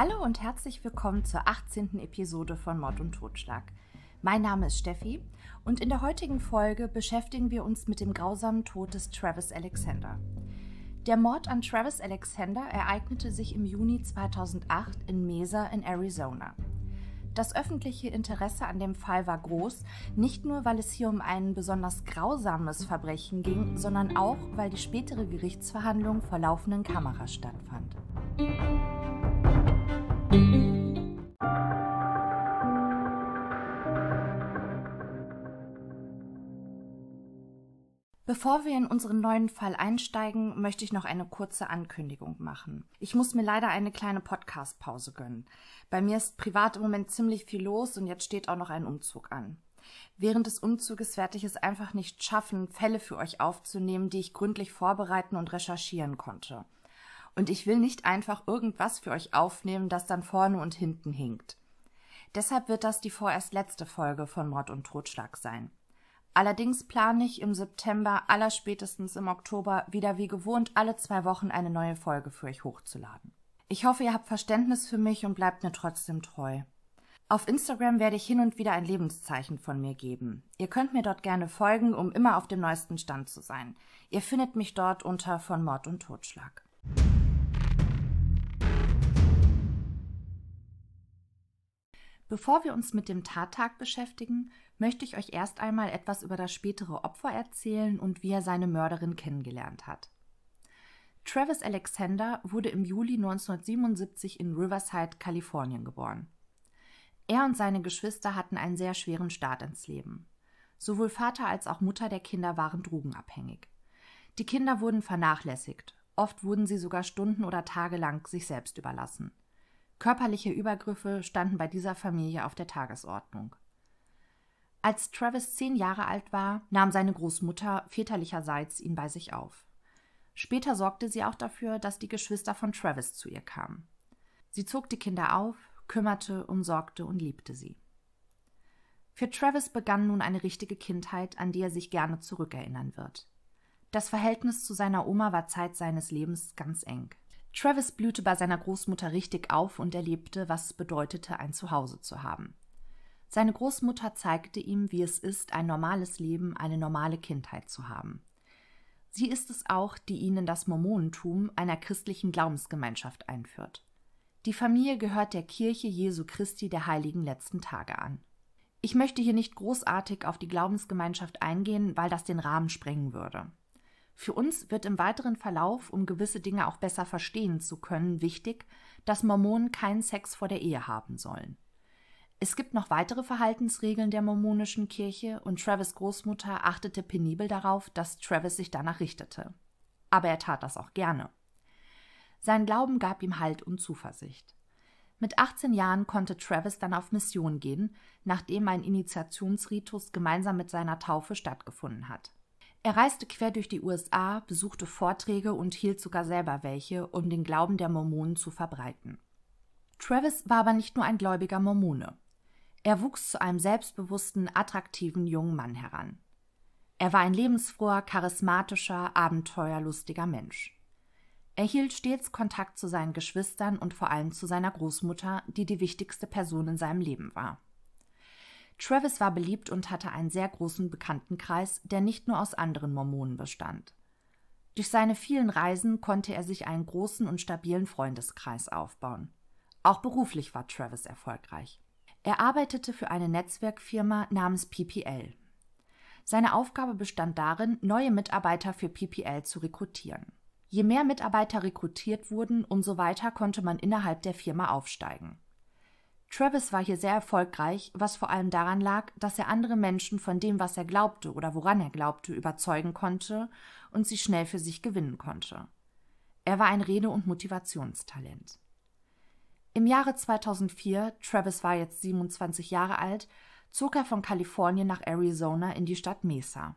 Hallo und herzlich willkommen zur 18. Episode von Mord und Totschlag. Mein Name ist Steffi und in der heutigen Folge beschäftigen wir uns mit dem grausamen Tod des Travis Alexander. Der Mord an Travis Alexander ereignete sich im Juni 2008 in Mesa in Arizona. Das öffentliche Interesse an dem Fall war groß, nicht nur weil es hier um ein besonders grausames Verbrechen ging, sondern auch weil die spätere Gerichtsverhandlung vor laufenden Kameras stattfand. Bevor wir in unseren neuen Fall einsteigen, möchte ich noch eine kurze Ankündigung machen. Ich muss mir leider eine kleine Podcast-Pause gönnen. Bei mir ist privat im Moment ziemlich viel los und jetzt steht auch noch ein Umzug an. Während des Umzuges werde ich es einfach nicht schaffen, Fälle für euch aufzunehmen, die ich gründlich vorbereiten und recherchieren konnte. Und ich will nicht einfach irgendwas für euch aufnehmen, das dann vorne und hinten hinkt. Deshalb wird das die vorerst letzte Folge von Mord und Totschlag sein. Allerdings plane ich im September, allerspätestens im Oktober, wieder wie gewohnt alle zwei Wochen eine neue Folge für euch hochzuladen. Ich hoffe, ihr habt Verständnis für mich und bleibt mir trotzdem treu. Auf Instagram werde ich hin und wieder ein Lebenszeichen von mir geben. Ihr könnt mir dort gerne folgen, um immer auf dem neuesten Stand zu sein. Ihr findet mich dort unter von Mord und Totschlag. Bevor wir uns mit dem Tattag beschäftigen, möchte ich euch erst einmal etwas über das spätere Opfer erzählen und wie er seine Mörderin kennengelernt hat. Travis Alexander wurde im Juli 1977 in Riverside, Kalifornien geboren. Er und seine Geschwister hatten einen sehr schweren Start ins Leben. Sowohl Vater als auch Mutter der Kinder waren drogenabhängig. Die Kinder wurden vernachlässigt, oft wurden sie sogar Stunden oder Tage lang sich selbst überlassen. Körperliche Übergriffe standen bei dieser Familie auf der Tagesordnung. Als Travis zehn Jahre alt war, nahm seine Großmutter väterlicherseits ihn bei sich auf. Später sorgte sie auch dafür, dass die Geschwister von Travis zu ihr kamen. Sie zog die Kinder auf, kümmerte, umsorgte und liebte sie. Für Travis begann nun eine richtige Kindheit, an die er sich gerne zurückerinnern wird. Das Verhältnis zu seiner Oma war Zeit seines Lebens ganz eng. Travis blühte bei seiner Großmutter richtig auf und erlebte, was es bedeutete, ein Zuhause zu haben. Seine Großmutter zeigte ihm, wie es ist, ein normales Leben, eine normale Kindheit zu haben. Sie ist es auch, die ihn in das Mormonentum einer christlichen Glaubensgemeinschaft einführt. Die Familie gehört der Kirche Jesu Christi der heiligen letzten Tage an. Ich möchte hier nicht großartig auf die Glaubensgemeinschaft eingehen, weil das den Rahmen sprengen würde. Für uns wird im weiteren Verlauf, um gewisse Dinge auch besser verstehen zu können, wichtig, dass Mormonen keinen Sex vor der Ehe haben sollen. Es gibt noch weitere Verhaltensregeln der mormonischen Kirche und Travis Großmutter achtete penibel darauf, dass Travis sich danach richtete. Aber er tat das auch gerne. Sein Glauben gab ihm Halt und Zuversicht. Mit 18 Jahren konnte Travis dann auf Mission gehen, nachdem ein Initiationsritus gemeinsam mit seiner Taufe stattgefunden hat. Er reiste quer durch die USA, besuchte Vorträge und hielt sogar selber welche, um den Glauben der Mormonen zu verbreiten. Travis war aber nicht nur ein gläubiger Mormone. Er wuchs zu einem selbstbewussten, attraktiven jungen Mann heran. Er war ein lebensfroher, charismatischer, abenteuerlustiger Mensch. Er hielt stets Kontakt zu seinen Geschwistern und vor allem zu seiner Großmutter, die die wichtigste Person in seinem Leben war. Travis war beliebt und hatte einen sehr großen Bekanntenkreis, der nicht nur aus anderen Mormonen bestand. Durch seine vielen Reisen konnte er sich einen großen und stabilen Freundeskreis aufbauen. Auch beruflich war Travis erfolgreich. Er arbeitete für eine Netzwerkfirma namens PPL. Seine Aufgabe bestand darin, neue Mitarbeiter für PPL zu rekrutieren. Je mehr Mitarbeiter rekrutiert wurden, umso weiter konnte man innerhalb der Firma aufsteigen. Travis war hier sehr erfolgreich, was vor allem daran lag, dass er andere Menschen von dem, was er glaubte oder woran er glaubte, überzeugen konnte und sie schnell für sich gewinnen konnte. Er war ein Rede- und Motivationstalent. Im Jahre 2004, Travis war jetzt 27 Jahre alt, zog er von Kalifornien nach Arizona in die Stadt Mesa.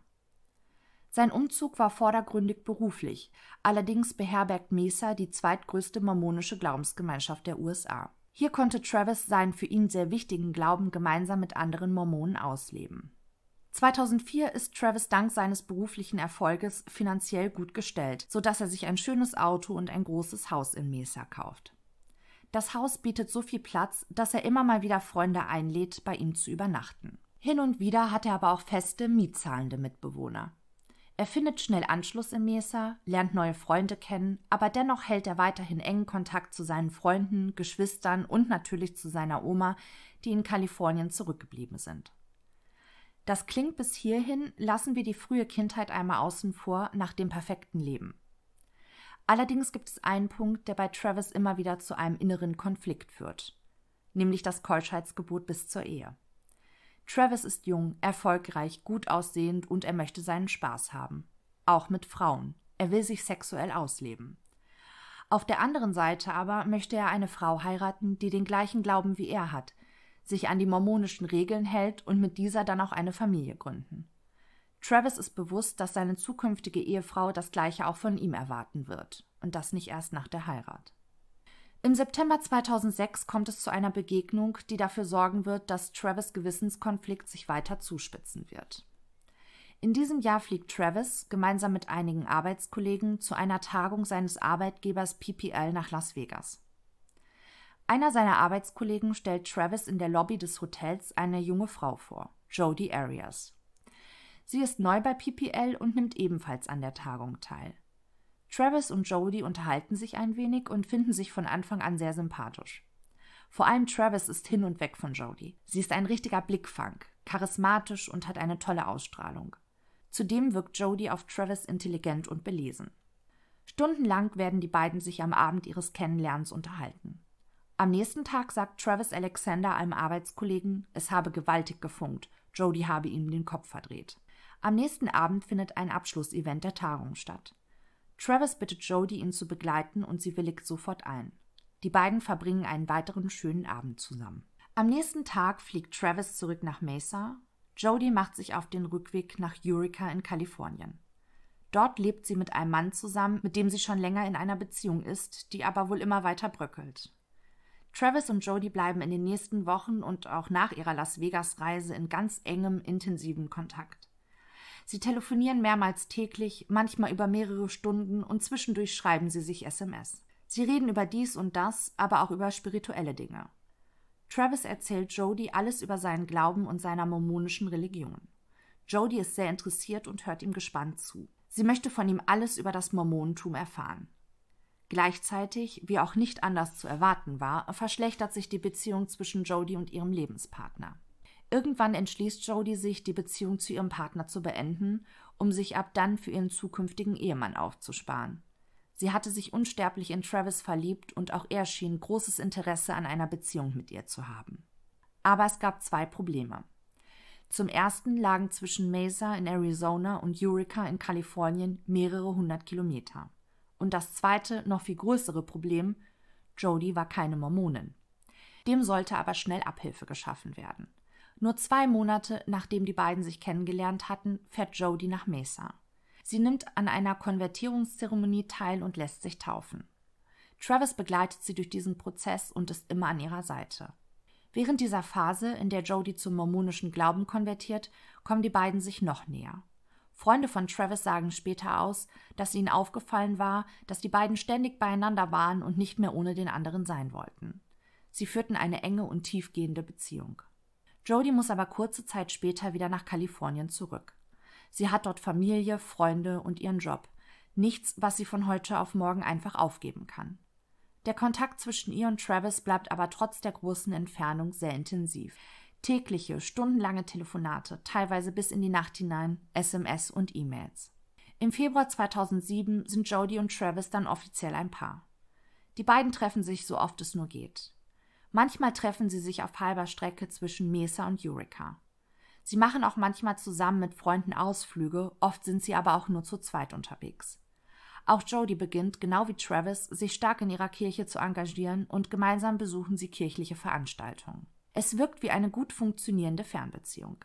Sein Umzug war vordergründig beruflich, allerdings beherbergt Mesa die zweitgrößte mormonische Glaubensgemeinschaft der USA. Hier konnte Travis seinen für ihn sehr wichtigen Glauben gemeinsam mit anderen Mormonen ausleben. 2004 ist Travis dank seines beruflichen Erfolges finanziell gut gestellt, so dass er sich ein schönes Auto und ein großes Haus in Mesa kauft. Das Haus bietet so viel Platz, dass er immer mal wieder Freunde einlädt, bei ihm zu übernachten. Hin und wieder hat er aber auch feste, mietzahlende Mitbewohner. Er findet schnell Anschluss in Mesa, lernt neue Freunde kennen, aber dennoch hält er weiterhin engen Kontakt zu seinen Freunden, Geschwistern und natürlich zu seiner Oma, die in Kalifornien zurückgeblieben sind. Das klingt bis hierhin, lassen wir die frühe Kindheit einmal außen vor, nach dem perfekten Leben. Allerdings gibt es einen Punkt, der bei Travis immer wieder zu einem inneren Konflikt führt, nämlich das Keuschheitsgebot bis zur Ehe. Travis ist jung, erfolgreich, gut aussehend und er möchte seinen Spaß haben. Auch mit Frauen. Er will sich sexuell ausleben. Auf der anderen Seite aber möchte er eine Frau heiraten, die den gleichen Glauben wie er hat, sich an die mormonischen Regeln hält und mit dieser dann auch eine Familie gründen. Travis ist bewusst, dass seine zukünftige Ehefrau das gleiche auch von ihm erwarten wird, und das nicht erst nach der Heirat. Im September 2006 kommt es zu einer Begegnung, die dafür sorgen wird, dass Travis Gewissenskonflikt sich weiter zuspitzen wird. In diesem Jahr fliegt Travis gemeinsam mit einigen Arbeitskollegen zu einer Tagung seines Arbeitgebers PPL nach Las Vegas. Einer seiner Arbeitskollegen stellt Travis in der Lobby des Hotels eine junge Frau vor, Jodie Arias. Sie ist neu bei PPL und nimmt ebenfalls an der Tagung teil. Travis und Jodie unterhalten sich ein wenig und finden sich von Anfang an sehr sympathisch. Vor allem Travis ist hin und weg von Jodie. Sie ist ein richtiger Blickfang, charismatisch und hat eine tolle Ausstrahlung. Zudem wirkt Jodie auf Travis intelligent und belesen. Stundenlang werden die beiden sich am Abend ihres Kennenlernens unterhalten. Am nächsten Tag sagt Travis Alexander einem Arbeitskollegen, es habe gewaltig gefunkt, Jodie habe ihm den Kopf verdreht. Am nächsten Abend findet ein Abschlussevent der Tagung statt. Travis bittet Jodie, ihn zu begleiten, und sie willigt sofort ein. Die beiden verbringen einen weiteren schönen Abend zusammen. Am nächsten Tag fliegt Travis zurück nach Mesa. Jodie macht sich auf den Rückweg nach Eureka in Kalifornien. Dort lebt sie mit einem Mann zusammen, mit dem sie schon länger in einer Beziehung ist, die aber wohl immer weiter bröckelt. Travis und Jodie bleiben in den nächsten Wochen und auch nach ihrer Las Vegas-Reise in ganz engem, intensiven Kontakt. Sie telefonieren mehrmals täglich, manchmal über mehrere Stunden und zwischendurch schreiben sie sich SMS. Sie reden über dies und das, aber auch über spirituelle Dinge. Travis erzählt Jodie alles über seinen Glauben und seiner mormonischen Religion. Jodie ist sehr interessiert und hört ihm gespannt zu. Sie möchte von ihm alles über das Mormonentum erfahren. Gleichzeitig, wie auch nicht anders zu erwarten war, verschlechtert sich die Beziehung zwischen Jodie und ihrem Lebenspartner. Irgendwann entschließt Jodie sich, die Beziehung zu ihrem Partner zu beenden, um sich ab dann für ihren zukünftigen Ehemann aufzusparen. Sie hatte sich unsterblich in Travis verliebt und auch er schien großes Interesse an einer Beziehung mit ihr zu haben. Aber es gab zwei Probleme. Zum ersten lagen zwischen Mesa in Arizona und Eureka in Kalifornien mehrere hundert Kilometer. Und das zweite, noch viel größere Problem, Jodie war keine Mormonin. Dem sollte aber schnell Abhilfe geschaffen werden. Nur zwei Monate nachdem die beiden sich kennengelernt hatten, fährt Jodie nach Mesa. Sie nimmt an einer Konvertierungszeremonie teil und lässt sich taufen. Travis begleitet sie durch diesen Prozess und ist immer an ihrer Seite. Während dieser Phase, in der Jodie zum mormonischen Glauben konvertiert, kommen die beiden sich noch näher. Freunde von Travis sagen später aus, dass ihnen aufgefallen war, dass die beiden ständig beieinander waren und nicht mehr ohne den anderen sein wollten. Sie führten eine enge und tiefgehende Beziehung. Jodie muss aber kurze Zeit später wieder nach Kalifornien zurück. Sie hat dort Familie, Freunde und ihren Job. Nichts, was sie von heute auf morgen einfach aufgeben kann. Der Kontakt zwischen ihr und Travis bleibt aber trotz der großen Entfernung sehr intensiv. Tägliche, stundenlange Telefonate, teilweise bis in die Nacht hinein, SMS und E-Mails. Im Februar 2007 sind Jodie und Travis dann offiziell ein Paar. Die beiden treffen sich so oft es nur geht. Manchmal treffen sie sich auf halber Strecke zwischen Mesa und Eureka. Sie machen auch manchmal zusammen mit Freunden Ausflüge, oft sind sie aber auch nur zu zweit unterwegs. Auch Jodie beginnt, genau wie Travis, sich stark in ihrer Kirche zu engagieren und gemeinsam besuchen sie kirchliche Veranstaltungen. Es wirkt wie eine gut funktionierende Fernbeziehung.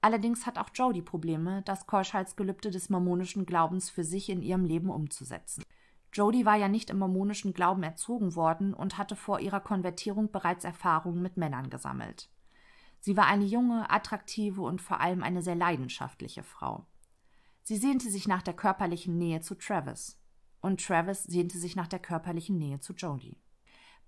Allerdings hat auch Jodie Probleme, das Keuschheitsgelübde des mormonischen Glaubens für sich in ihrem Leben umzusetzen. Jodie war ja nicht im mormonischen Glauben erzogen worden und hatte vor ihrer Konvertierung bereits Erfahrungen mit Männern gesammelt. Sie war eine junge, attraktive und vor allem eine sehr leidenschaftliche Frau. Sie sehnte sich nach der körperlichen Nähe zu Travis. Und Travis sehnte sich nach der körperlichen Nähe zu Jodie.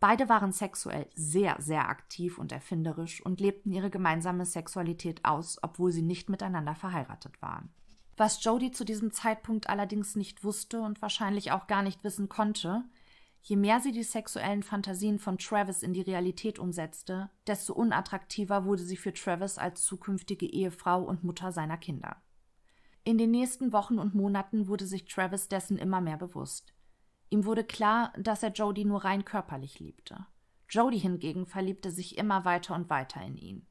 Beide waren sexuell sehr, sehr aktiv und erfinderisch und lebten ihre gemeinsame Sexualität aus, obwohl sie nicht miteinander verheiratet waren. Was Jodie zu diesem Zeitpunkt allerdings nicht wusste und wahrscheinlich auch gar nicht wissen konnte, je mehr sie die sexuellen Fantasien von Travis in die Realität umsetzte, desto unattraktiver wurde sie für Travis als zukünftige Ehefrau und Mutter seiner Kinder. In den nächsten Wochen und Monaten wurde sich Travis dessen immer mehr bewusst. Ihm wurde klar, dass er Jodie nur rein körperlich liebte. Jodie hingegen verliebte sich immer weiter und weiter in ihn.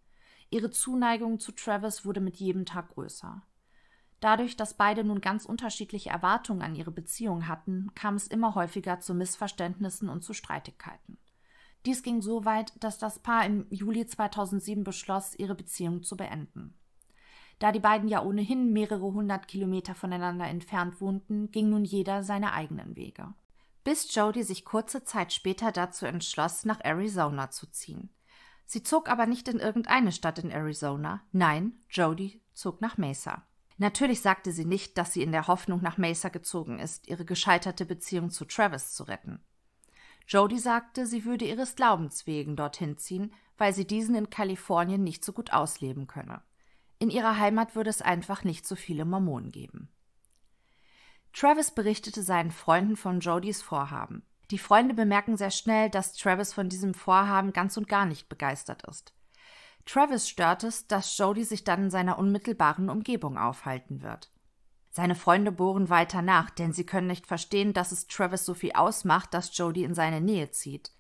Ihre Zuneigung zu Travis wurde mit jedem Tag größer. Dadurch, dass beide nun ganz unterschiedliche Erwartungen an ihre Beziehung hatten, kam es immer häufiger zu Missverständnissen und zu Streitigkeiten. Dies ging so weit, dass das Paar im Juli 2007 beschloss, ihre Beziehung zu beenden. Da die beiden ja ohnehin mehrere hundert Kilometer voneinander entfernt wohnten, ging nun jeder seine eigenen Wege. Bis Jodie sich kurze Zeit später dazu entschloss, nach Arizona zu ziehen. Sie zog aber nicht in irgendeine Stadt in Arizona. Nein, Jodie zog nach Mesa. Natürlich sagte sie nicht, dass sie in der Hoffnung nach Mesa gezogen ist, ihre gescheiterte Beziehung zu Travis zu retten. Jodie sagte, sie würde ihres Glaubens wegen dorthin ziehen, weil sie diesen in Kalifornien nicht so gut ausleben könne. In ihrer Heimat würde es einfach nicht so viele Mormonen geben. Travis berichtete seinen Freunden von Jodys Vorhaben. Die Freunde bemerken sehr schnell, dass Travis von diesem Vorhaben ganz und gar nicht begeistert ist. Travis stört es, dass Jody sich dann in seiner unmittelbaren Umgebung aufhalten wird. Seine Freunde bohren weiter nach, denn sie können nicht verstehen, dass es Travis so viel ausmacht, dass Jody in seine Nähe zieht.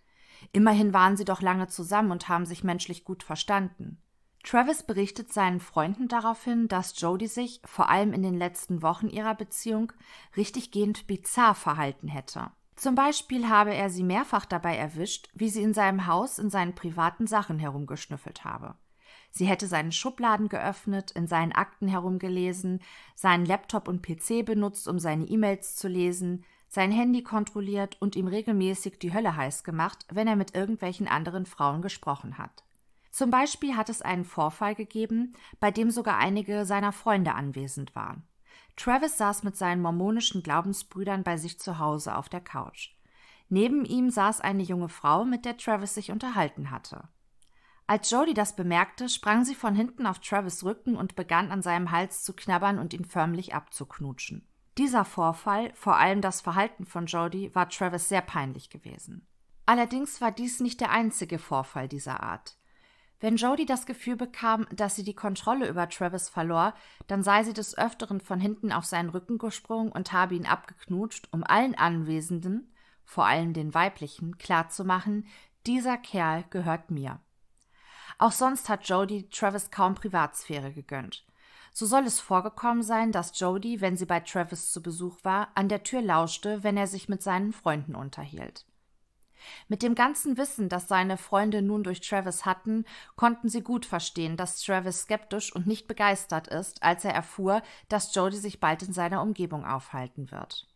Immerhin waren sie doch lange zusammen und haben sich menschlich gut verstanden. Travis berichtet seinen Freunden daraufhin, dass Jodie sich, vor allem in den letzten Wochen ihrer Beziehung, richtiggehend bizarr verhalten hätte. Zum Beispiel habe er sie mehrfach dabei erwischt, wie sie in seinem Haus in seinen privaten Sachen herumgeschnüffelt habe. Sie hätte seine Schubladen geöffnet, in seinen Akten herumgelesen, seinen Laptop und PC benutzt, um seine E-Mails zu lesen, sein Handy kontrolliert und ihm regelmäßig die Hölle heiß gemacht, wenn er mit irgendwelchen anderen Frauen gesprochen hat. Zum Beispiel hat es einen Vorfall gegeben, bei dem sogar einige seiner Freunde anwesend waren. Travis saß mit seinen mormonischen Glaubensbrüdern bei sich zu Hause auf der Couch. Neben ihm saß eine junge Frau, mit der Travis sich unterhalten hatte. Als Jodie das bemerkte, sprang sie von hinten auf Travis Rücken und begann an seinem Hals zu knabbern und ihn förmlich abzuknutschen. Dieser Vorfall, vor allem das Verhalten von Jodie, war Travis sehr peinlich gewesen. Allerdings war dies nicht der einzige Vorfall dieser Art. Wenn Jodie das Gefühl bekam, dass sie die Kontrolle über Travis verlor, dann sei sie des Öfteren von hinten auf seinen Rücken gesprungen und habe ihn abgeknutscht, um allen Anwesenden, vor allem den weiblichen, klarzumachen, dieser Kerl gehört mir. Auch sonst hat Jodie Travis kaum Privatsphäre gegönnt. So soll es vorgekommen sein, dass Jodie, wenn sie bei Travis zu Besuch war, an der Tür lauschte, wenn er sich mit seinen Freunden unterhielt. Mit dem ganzen Wissen, das seine Freunde nun durch Travis hatten, konnten sie gut verstehen, dass Travis skeptisch und nicht begeistert ist, als er erfuhr, dass Jody sich bald in seiner Umgebung aufhalten wird.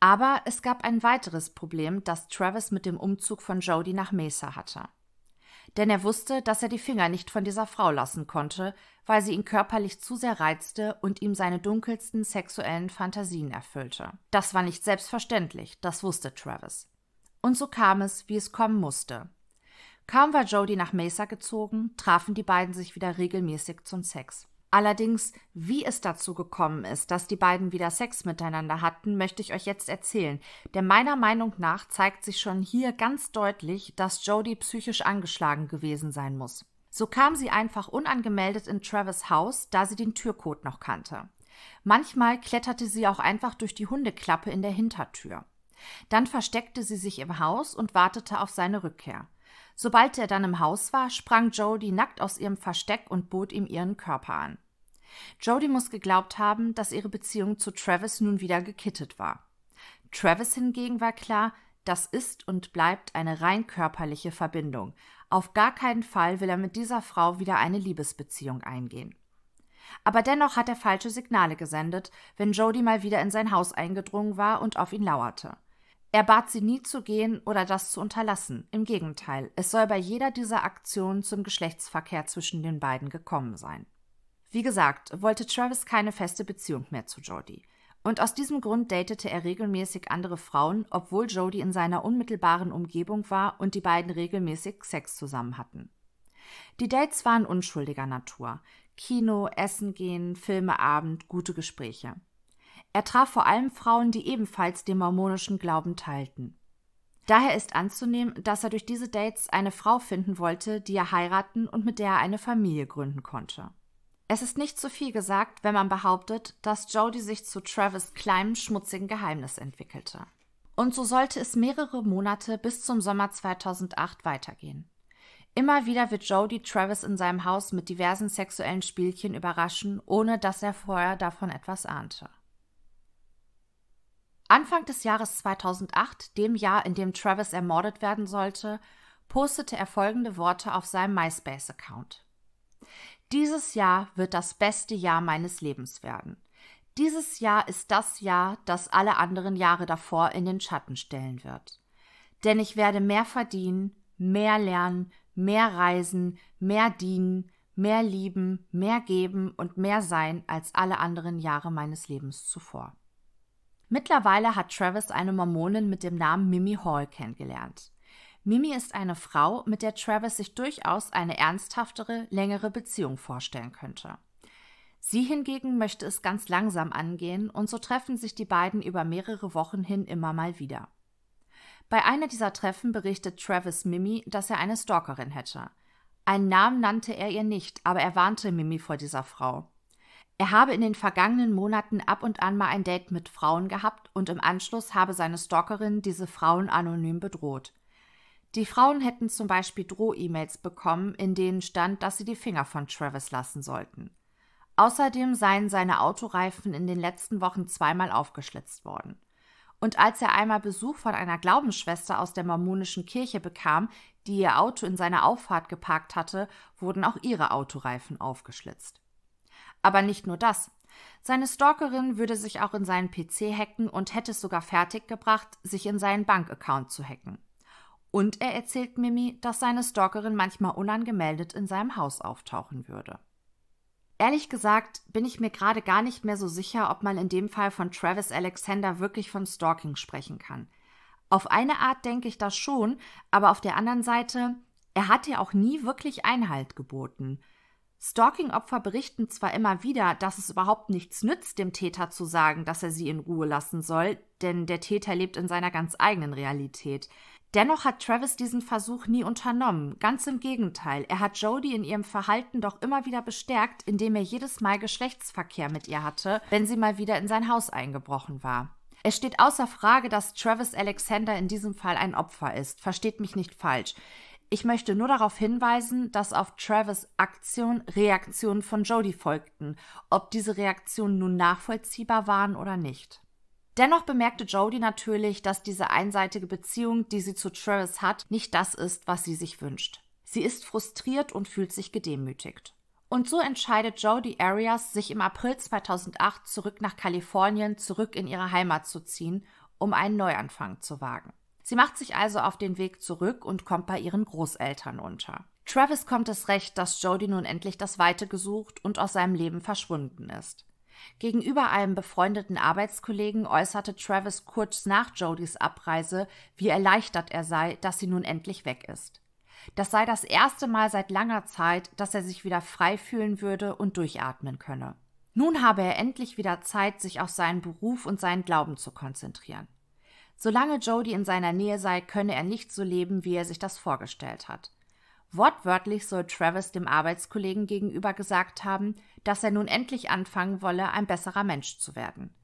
Aber es gab ein weiteres Problem, das Travis mit dem Umzug von Jody nach Mesa hatte. Denn er wusste, dass er die Finger nicht von dieser Frau lassen konnte, weil sie ihn körperlich zu sehr reizte und ihm seine dunkelsten sexuellen Fantasien erfüllte. Das war nicht selbstverständlich, das wusste Travis. Und so kam es, wie es kommen musste. Kaum war Jodie nach Mesa gezogen, trafen die beiden sich wieder regelmäßig zum Sex. Allerdings, wie es dazu gekommen ist, dass die beiden wieder Sex miteinander hatten, möchte ich euch jetzt erzählen. Denn meiner Meinung nach zeigt sich schon hier ganz deutlich, dass Jodie psychisch angeschlagen gewesen sein muss. So kam sie einfach unangemeldet in Travis Haus, da sie den Türcode noch kannte. Manchmal kletterte sie auch einfach durch die Hundeklappe in der Hintertür. Dann versteckte sie sich im Haus und wartete auf seine Rückkehr. Sobald er dann im Haus war, sprang Jodie nackt aus ihrem Versteck und bot ihm ihren Körper an. Jodie muss geglaubt haben, dass ihre Beziehung zu Travis nun wieder gekittet war. Travis hingegen war klar, das ist und bleibt eine rein körperliche Verbindung. Auf gar keinen Fall will er mit dieser Frau wieder eine Liebesbeziehung eingehen. Aber dennoch hat er falsche Signale gesendet, wenn Jodie mal wieder in sein Haus eingedrungen war und auf ihn lauerte. Er bat sie nie zu gehen oder das zu unterlassen. Im Gegenteil, es soll bei jeder dieser Aktionen zum Geschlechtsverkehr zwischen den beiden gekommen sein. Wie gesagt, wollte Travis keine feste Beziehung mehr zu Jodie. und aus diesem Grund datete er regelmäßig andere Frauen, obwohl Jodie in seiner unmittelbaren Umgebung war und die beiden regelmäßig Sex zusammen hatten. Die Dates waren unschuldiger Natur. Kino, Essen gehen, Filmeabend, gute Gespräche. Er traf vor allem Frauen, die ebenfalls den mormonischen Glauben teilten. Daher ist anzunehmen, dass er durch diese Dates eine Frau finden wollte, die er heiraten und mit der er eine Familie gründen konnte. Es ist nicht zu viel gesagt, wenn man behauptet, dass Jodie sich zu Travis kleinem, schmutzigen Geheimnis entwickelte. Und so sollte es mehrere Monate bis zum Sommer 2008 weitergehen. Immer wieder wird Jodie Travis in seinem Haus mit diversen sexuellen Spielchen überraschen, ohne dass er vorher davon etwas ahnte. Anfang des Jahres 2008, dem Jahr, in dem Travis ermordet werden sollte, postete er folgende Worte auf seinem MySpace-Account. Dieses Jahr wird das beste Jahr meines Lebens werden. Dieses Jahr ist das Jahr, das alle anderen Jahre davor in den Schatten stellen wird. Denn ich werde mehr verdienen, mehr lernen, mehr reisen, mehr dienen, mehr lieben, mehr geben und mehr sein als alle anderen Jahre meines Lebens zuvor. Mittlerweile hat Travis eine Mormonin mit dem Namen Mimi Hall kennengelernt. Mimi ist eine Frau, mit der Travis sich durchaus eine ernsthaftere, längere Beziehung vorstellen könnte. Sie hingegen möchte es ganz langsam angehen und so treffen sich die beiden über mehrere Wochen hin immer mal wieder. Bei einer dieser Treffen berichtet Travis Mimi, dass er eine Stalkerin hätte. Einen Namen nannte er ihr nicht, aber er warnte Mimi vor dieser Frau. Er habe in den vergangenen Monaten ab und an mal ein Date mit Frauen gehabt und im Anschluss habe seine Stalkerin diese Frauen anonym bedroht. Die Frauen hätten zum Beispiel Droh-E-Mails bekommen, in denen stand, dass sie die Finger von Travis lassen sollten. Außerdem seien seine Autoreifen in den letzten Wochen zweimal aufgeschlitzt worden. Und als er einmal Besuch von einer Glaubensschwester aus der mormonischen Kirche bekam, die ihr Auto in seiner Auffahrt geparkt hatte, wurden auch ihre Autoreifen aufgeschlitzt. Aber nicht nur das. Seine Stalkerin würde sich auch in seinen PC hacken und hätte es sogar fertiggebracht, sich in seinen Bankaccount zu hacken. Und er erzählt Mimi, dass seine Stalkerin manchmal unangemeldet in seinem Haus auftauchen würde. Ehrlich gesagt bin ich mir gerade gar nicht mehr so sicher, ob man in dem Fall von Travis Alexander wirklich von Stalking sprechen kann. Auf eine Art denke ich das schon, aber auf der anderen Seite, er hat ja auch nie wirklich Einhalt geboten. Stalking-Opfer berichten zwar immer wieder, dass es überhaupt nichts nützt, dem Täter zu sagen, dass er sie in Ruhe lassen soll, denn der Täter lebt in seiner ganz eigenen Realität. Dennoch hat Travis diesen Versuch nie unternommen. Ganz im Gegenteil, er hat Jodie in ihrem Verhalten doch immer wieder bestärkt, indem er jedes Mal Geschlechtsverkehr mit ihr hatte, wenn sie mal wieder in sein Haus eingebrochen war. Es steht außer Frage, dass Travis Alexander in diesem Fall ein Opfer ist. Versteht mich nicht falsch. Ich möchte nur darauf hinweisen, dass auf Travis Aktion Reaktionen von Jodie folgten, ob diese Reaktionen nun nachvollziehbar waren oder nicht. Dennoch bemerkte Jodie natürlich, dass diese einseitige Beziehung, die sie zu Travis hat, nicht das ist, was sie sich wünscht. Sie ist frustriert und fühlt sich gedemütigt. Und so entscheidet Jodie Arias, sich im April 2008 zurück nach Kalifornien, zurück in ihre Heimat zu ziehen, um einen Neuanfang zu wagen. Sie macht sich also auf den Weg zurück und kommt bei ihren Großeltern unter. Travis kommt es recht, dass Jodie nun endlich das Weite gesucht und aus seinem Leben verschwunden ist. Gegenüber einem befreundeten Arbeitskollegen äußerte Travis kurz nach Jodies Abreise, wie erleichtert er sei, dass sie nun endlich weg ist. Das sei das erste Mal seit langer Zeit, dass er sich wieder frei fühlen würde und durchatmen könne. Nun habe er endlich wieder Zeit, sich auf seinen Beruf und seinen Glauben zu konzentrieren. Solange Jody in seiner Nähe sei, könne er nicht so leben, wie er sich das vorgestellt hat. Wortwörtlich soll Travis dem Arbeitskollegen gegenüber gesagt haben, dass er nun endlich anfangen wolle, ein besserer Mensch zu werden.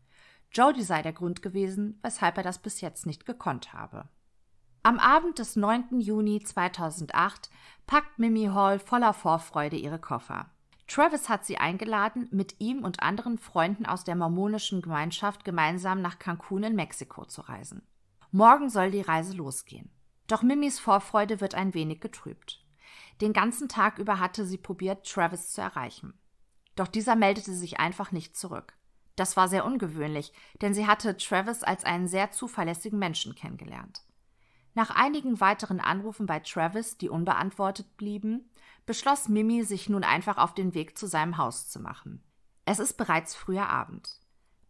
Jody sei der Grund gewesen, weshalb er das bis jetzt nicht gekonnt habe. Am Abend des 9. Juni 2008 packt Mimi Hall voller Vorfreude ihre Koffer. Travis hat sie eingeladen, mit ihm und anderen Freunden aus der mormonischen Gemeinschaft gemeinsam nach Cancun in Mexiko zu reisen. Morgen soll die Reise losgehen. Doch Mimis Vorfreude wird ein wenig getrübt. Den ganzen Tag über hatte sie probiert, Travis zu erreichen. Doch dieser meldete sich einfach nicht zurück. Das war sehr ungewöhnlich, denn sie hatte Travis als einen sehr zuverlässigen Menschen kennengelernt. Nach einigen weiteren Anrufen bei Travis, die unbeantwortet blieben, beschloss Mimi, sich nun einfach auf den Weg zu seinem Haus zu machen. Es ist bereits früher Abend.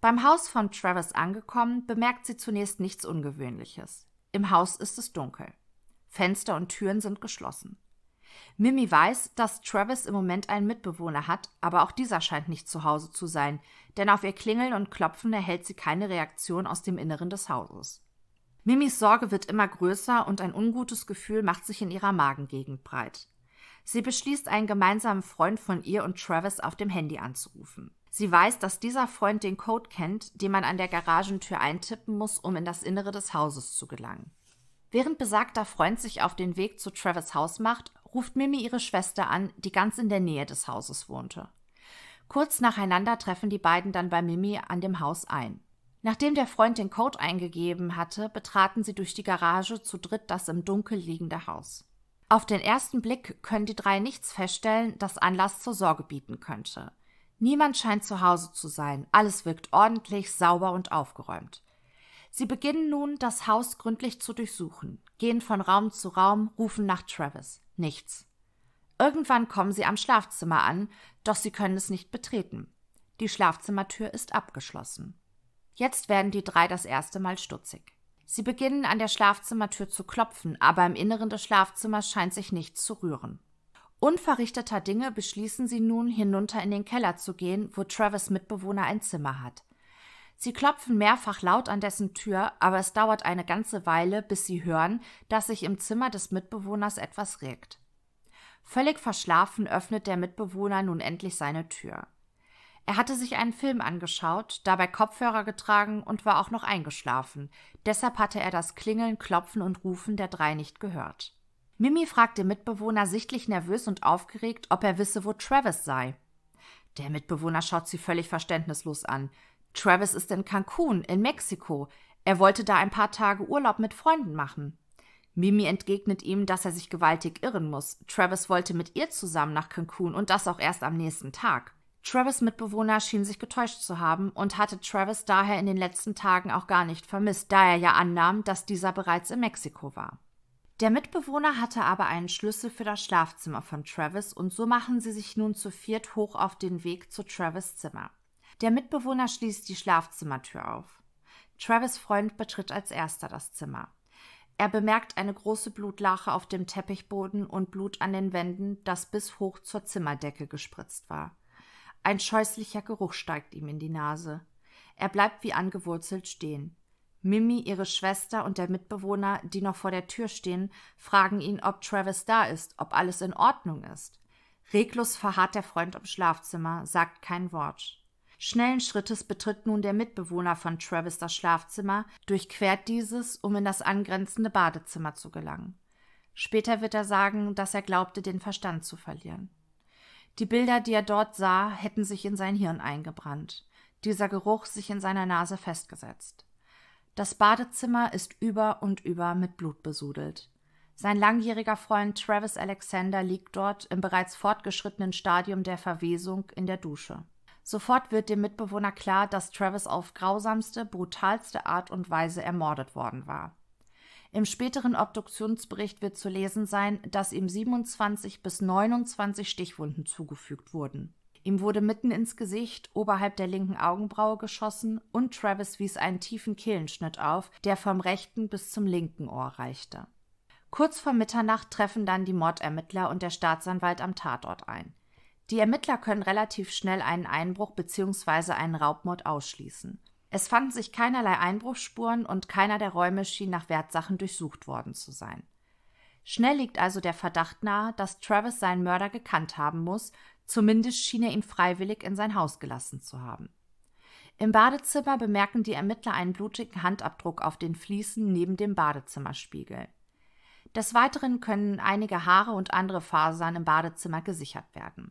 Beim Haus von Travis angekommen, bemerkt sie zunächst nichts Ungewöhnliches. Im Haus ist es dunkel. Fenster und Türen sind geschlossen. Mimi weiß, dass Travis im Moment einen Mitbewohner hat, aber auch dieser scheint nicht zu Hause zu sein, denn auf ihr Klingeln und Klopfen erhält sie keine Reaktion aus dem Inneren des Hauses. Mimis Sorge wird immer größer und ein ungutes Gefühl macht sich in ihrer Magengegend breit. Sie beschließt, einen gemeinsamen Freund von ihr und Travis auf dem Handy anzurufen. Sie weiß, dass dieser Freund den Code kennt, den man an der Garagentür eintippen muss, um in das Innere des Hauses zu gelangen. Während besagter Freund sich auf den Weg zu Travis Haus macht, ruft Mimi ihre Schwester an, die ganz in der Nähe des Hauses wohnte. Kurz nacheinander treffen die beiden dann bei Mimi an dem Haus ein. Nachdem der Freund den Code eingegeben hatte, betraten sie durch die Garage zu dritt das im Dunkel liegende Haus. Auf den ersten Blick können die drei nichts feststellen, das Anlass zur Sorge bieten könnte. Niemand scheint zu Hause zu sein, alles wirkt ordentlich, sauber und aufgeräumt. Sie beginnen nun, das Haus gründlich zu durchsuchen, gehen von Raum zu Raum, rufen nach Travis. Nichts. Irgendwann kommen sie am Schlafzimmer an, doch sie können es nicht betreten. Die Schlafzimmertür ist abgeschlossen. Jetzt werden die drei das erste Mal stutzig. Sie beginnen an der Schlafzimmertür zu klopfen, aber im Inneren des Schlafzimmers scheint sich nichts zu rühren. Unverrichteter Dinge beschließen sie nun, hinunter in den Keller zu gehen, wo Travis Mitbewohner ein Zimmer hat. Sie klopfen mehrfach laut an dessen Tür, aber es dauert eine ganze Weile, bis sie hören, dass sich im Zimmer des Mitbewohners etwas regt. Völlig verschlafen öffnet der Mitbewohner nun endlich seine Tür. Er hatte sich einen Film angeschaut, dabei Kopfhörer getragen und war auch noch eingeschlafen. Deshalb hatte er das Klingeln, Klopfen und Rufen der drei nicht gehört. Mimi fragt den Mitbewohner sichtlich nervös und aufgeregt, ob er wisse, wo Travis sei. Der Mitbewohner schaut sie völlig verständnislos an. Travis ist in Cancun, in Mexiko. Er wollte da ein paar Tage Urlaub mit Freunden machen. Mimi entgegnet ihm, dass er sich gewaltig irren muss. Travis wollte mit ihr zusammen nach Cancun und das auch erst am nächsten Tag. Travis Mitbewohner schien sich getäuscht zu haben und hatte Travis daher in den letzten Tagen auch gar nicht vermisst, da er ja annahm, dass dieser bereits in Mexiko war. Der Mitbewohner hatte aber einen Schlüssel für das Schlafzimmer von Travis und so machen sie sich nun zu viert hoch auf den Weg zu Travis Zimmer. Der Mitbewohner schließt die Schlafzimmertür auf. Travis Freund betritt als erster das Zimmer. Er bemerkt eine große Blutlache auf dem Teppichboden und Blut an den Wänden, das bis hoch zur Zimmerdecke gespritzt war. Ein scheußlicher Geruch steigt ihm in die Nase. Er bleibt wie angewurzelt stehen. Mimi, ihre Schwester und der Mitbewohner, die noch vor der Tür stehen, fragen ihn, ob Travis da ist, ob alles in Ordnung ist. Reglos verharrt der Freund im Schlafzimmer, sagt kein Wort. Schnellen Schrittes betritt nun der Mitbewohner von Travis das Schlafzimmer, durchquert dieses, um in das angrenzende Badezimmer zu gelangen. Später wird er sagen, dass er glaubte, den Verstand zu verlieren. Die Bilder, die er dort sah, hätten sich in sein Hirn eingebrannt, dieser Geruch sich in seiner Nase festgesetzt. Das Badezimmer ist über und über mit Blut besudelt. Sein langjähriger Freund Travis Alexander liegt dort im bereits fortgeschrittenen Stadium der Verwesung in der Dusche. Sofort wird dem Mitbewohner klar, dass Travis auf grausamste, brutalste Art und Weise ermordet worden war. Im späteren Obduktionsbericht wird zu lesen sein, dass ihm 27 bis 29 Stichwunden zugefügt wurden. Ihm wurde mitten ins Gesicht, oberhalb der linken Augenbraue geschossen und Travis wies einen tiefen Kehlenschnitt auf, der vom rechten bis zum linken Ohr reichte. Kurz vor Mitternacht treffen dann die Mordermittler und der Staatsanwalt am Tatort ein. Die Ermittler können relativ schnell einen Einbruch bzw. einen Raubmord ausschließen. Es fanden sich keinerlei Einbruchsspuren und keiner der Räume schien nach Wertsachen durchsucht worden zu sein. Schnell liegt also der Verdacht nahe, dass Travis seinen Mörder gekannt haben muss, zumindest schien er ihn freiwillig in sein Haus gelassen zu haben. Im Badezimmer bemerken die Ermittler einen blutigen Handabdruck auf den Fliesen neben dem Badezimmerspiegel. Des Weiteren können einige Haare und andere Fasern im Badezimmer gesichert werden.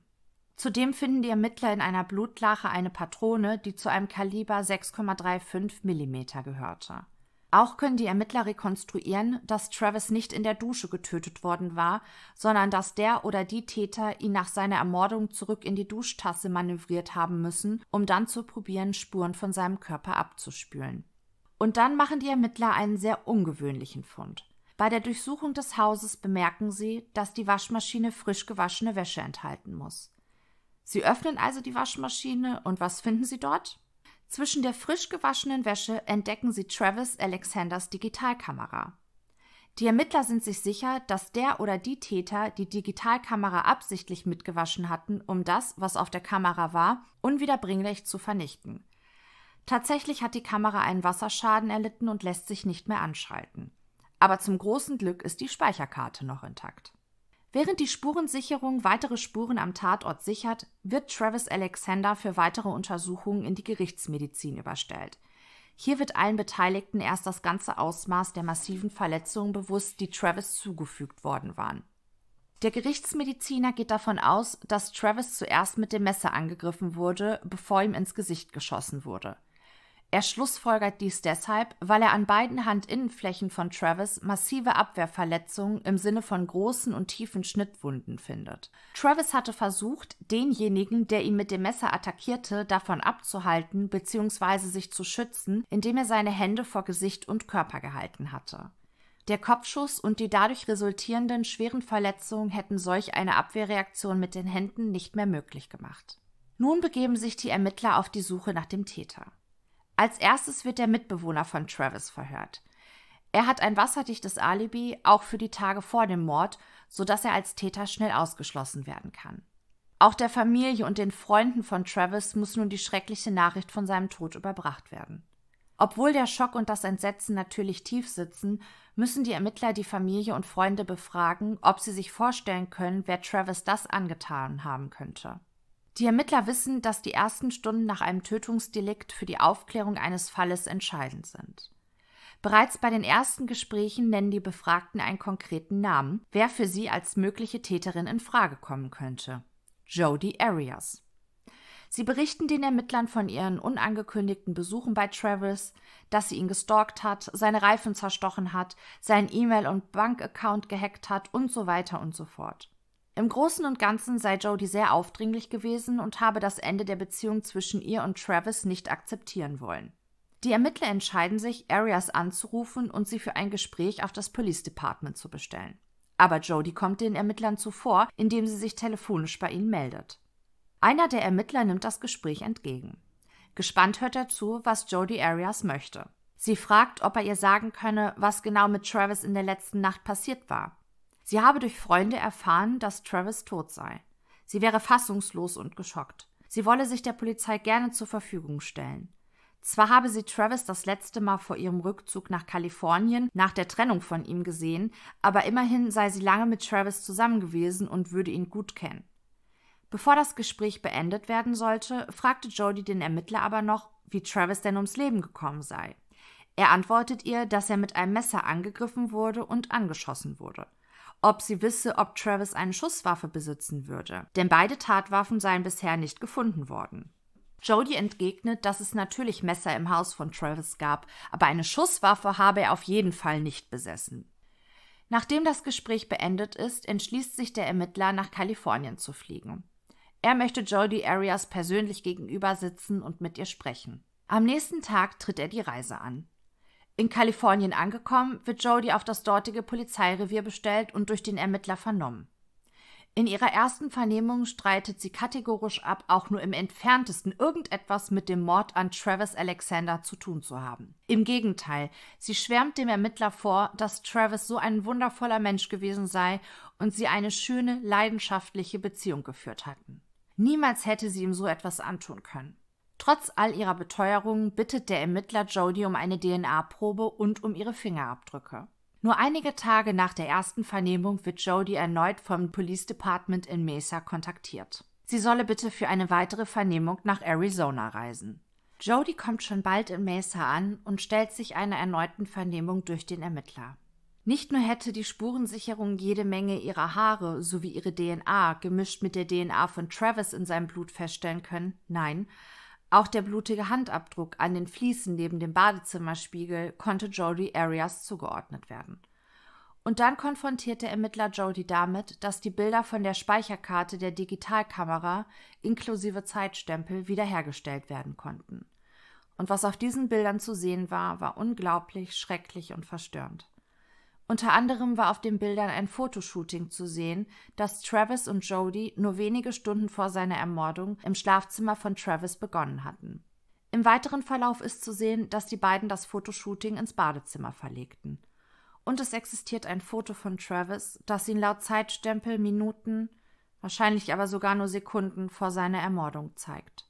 Zudem finden die Ermittler in einer Blutlache eine Patrone, die zu einem Kaliber 6,35 mm gehörte. Auch können die Ermittler rekonstruieren, dass Travis nicht in der Dusche getötet worden war, sondern dass der oder die Täter ihn nach seiner Ermordung zurück in die Duschtasse manövriert haben müssen, um dann zu probieren, Spuren von seinem Körper abzuspülen. Und dann machen die Ermittler einen sehr ungewöhnlichen Fund. Bei der Durchsuchung des Hauses bemerken sie, dass die Waschmaschine frisch gewaschene Wäsche enthalten muss. Sie öffnen also die Waschmaschine und was finden Sie dort? Zwischen der frisch gewaschenen Wäsche entdecken sie Travis Alexanders Digitalkamera. Die Ermittler sind sich sicher, dass der oder die Täter die Digitalkamera absichtlich mitgewaschen hatten, um das, was auf der Kamera war, unwiederbringlich zu vernichten. Tatsächlich hat die Kamera einen Wasserschaden erlitten und lässt sich nicht mehr anschalten. Aber zum großen Glück ist die Speicherkarte noch intakt. Während die Spurensicherung weitere Spuren am Tatort sichert, wird Travis Alexander für weitere Untersuchungen in die Gerichtsmedizin überstellt. Hier wird allen Beteiligten erst das ganze Ausmaß der massiven Verletzungen bewusst, die Travis zugefügt worden waren. Der Gerichtsmediziner geht davon aus, dass Travis zuerst mit dem Messer angegriffen wurde, bevor ihm ins Gesicht geschossen wurde. Er schlussfolgert dies deshalb, weil er an beiden Handinnenflächen von Travis massive Abwehrverletzungen im Sinne von großen und tiefen Schnittwunden findet. Travis hatte versucht, denjenigen, der ihn mit dem Messer attackierte, davon abzuhalten bzw. sich zu schützen, indem er seine Hände vor Gesicht und Körper gehalten hatte. Der Kopfschuss und die dadurch resultierenden schweren Verletzungen hätten solch eine Abwehrreaktion mit den Händen nicht mehr möglich gemacht. Nun begeben sich die Ermittler auf die Suche nach dem Täter. Als erstes wird der Mitbewohner von Travis verhört. Er hat ein wasserdichtes Alibi, auch für die Tage vor dem Mord, sodass er als Täter schnell ausgeschlossen werden kann. Auch der Familie und den Freunden von Travis muss nun die schreckliche Nachricht von seinem Tod überbracht werden. Obwohl der Schock und das Entsetzen natürlich tief sitzen, müssen die Ermittler die Familie und Freunde befragen, ob sie sich vorstellen können, wer Travis das angetan haben könnte. Die Ermittler wissen, dass die ersten Stunden nach einem Tötungsdelikt für die Aufklärung eines Falles entscheidend sind. Bereits bei den ersten Gesprächen nennen die Befragten einen konkreten Namen, wer für sie als mögliche Täterin in Frage kommen könnte. Jodie Arias. Sie berichten den Ermittlern von ihren unangekündigten Besuchen bei Travis, dass sie ihn gestalkt hat, seine Reifen zerstochen hat, seinen E-Mail- und Bankaccount gehackt hat und so weiter und so fort. Im Großen und Ganzen sei Jodie sehr aufdringlich gewesen und habe das Ende der Beziehung zwischen ihr und Travis nicht akzeptieren wollen. Die Ermittler entscheiden sich, Arias anzurufen und sie für ein Gespräch auf das Police Department zu bestellen. Aber Jodie kommt den Ermittlern zuvor, indem sie sich telefonisch bei ihnen meldet. Einer der Ermittler nimmt das Gespräch entgegen. Gespannt hört er zu, was Jodie Arias möchte. Sie fragt, ob er ihr sagen könne, was genau mit Travis in der letzten Nacht passiert war. Sie habe durch Freunde erfahren, dass Travis tot sei. Sie wäre fassungslos und geschockt. Sie wolle sich der Polizei gerne zur Verfügung stellen. Zwar habe sie Travis das letzte Mal vor ihrem Rückzug nach Kalifornien nach der Trennung von ihm gesehen, aber immerhin sei sie lange mit Travis zusammen gewesen und würde ihn gut kennen. Bevor das Gespräch beendet werden sollte, fragte Jody den Ermittler aber noch, wie Travis denn ums Leben gekommen sei. Er antwortet ihr, dass er mit einem Messer angegriffen wurde und angeschossen wurde ob sie wisse, ob Travis eine Schusswaffe besitzen würde, denn beide Tatwaffen seien bisher nicht gefunden worden. Jody entgegnet, dass es natürlich Messer im Haus von Travis gab, aber eine Schusswaffe habe er auf jeden Fall nicht besessen. Nachdem das Gespräch beendet ist, entschließt sich der Ermittler, nach Kalifornien zu fliegen. Er möchte Jody Arias persönlich gegenüber sitzen und mit ihr sprechen. Am nächsten Tag tritt er die Reise an. In Kalifornien angekommen, wird Jodie auf das dortige Polizeirevier bestellt und durch den Ermittler vernommen. In ihrer ersten Vernehmung streitet sie kategorisch ab, auch nur im entferntesten irgendetwas mit dem Mord an Travis Alexander zu tun zu haben. Im Gegenteil, sie schwärmt dem Ermittler vor, dass Travis so ein wundervoller Mensch gewesen sei und sie eine schöne, leidenschaftliche Beziehung geführt hatten. Niemals hätte sie ihm so etwas antun können. Trotz all ihrer Beteuerungen bittet der Ermittler Jodie um eine DNA-Probe und um ihre Fingerabdrücke. Nur einige Tage nach der ersten Vernehmung wird Jodie erneut vom Police Department in Mesa kontaktiert. Sie solle bitte für eine weitere Vernehmung nach Arizona reisen. Jodie kommt schon bald in Mesa an und stellt sich einer erneuten Vernehmung durch den Ermittler. Nicht nur hätte die Spurensicherung jede Menge ihrer Haare sowie ihre DNA gemischt mit der DNA von Travis in seinem Blut feststellen können, nein, auch der blutige Handabdruck an den Fliesen neben dem Badezimmerspiegel konnte Jodie Arias zugeordnet werden. Und dann konfrontiert der Ermittler Jodie damit, dass die Bilder von der Speicherkarte der Digitalkamera inklusive Zeitstempel wiederhergestellt werden konnten. Und was auf diesen Bildern zu sehen war, war unglaublich, schrecklich und verstörend. Unter anderem war auf den Bildern ein Fotoshooting zu sehen, das Travis und Jody nur wenige Stunden vor seiner Ermordung im Schlafzimmer von Travis begonnen hatten. Im weiteren Verlauf ist zu sehen, dass die beiden das Fotoshooting ins Badezimmer verlegten. Und es existiert ein Foto von Travis, das ihn laut Zeitstempel Minuten, wahrscheinlich aber sogar nur Sekunden vor seiner Ermordung zeigt.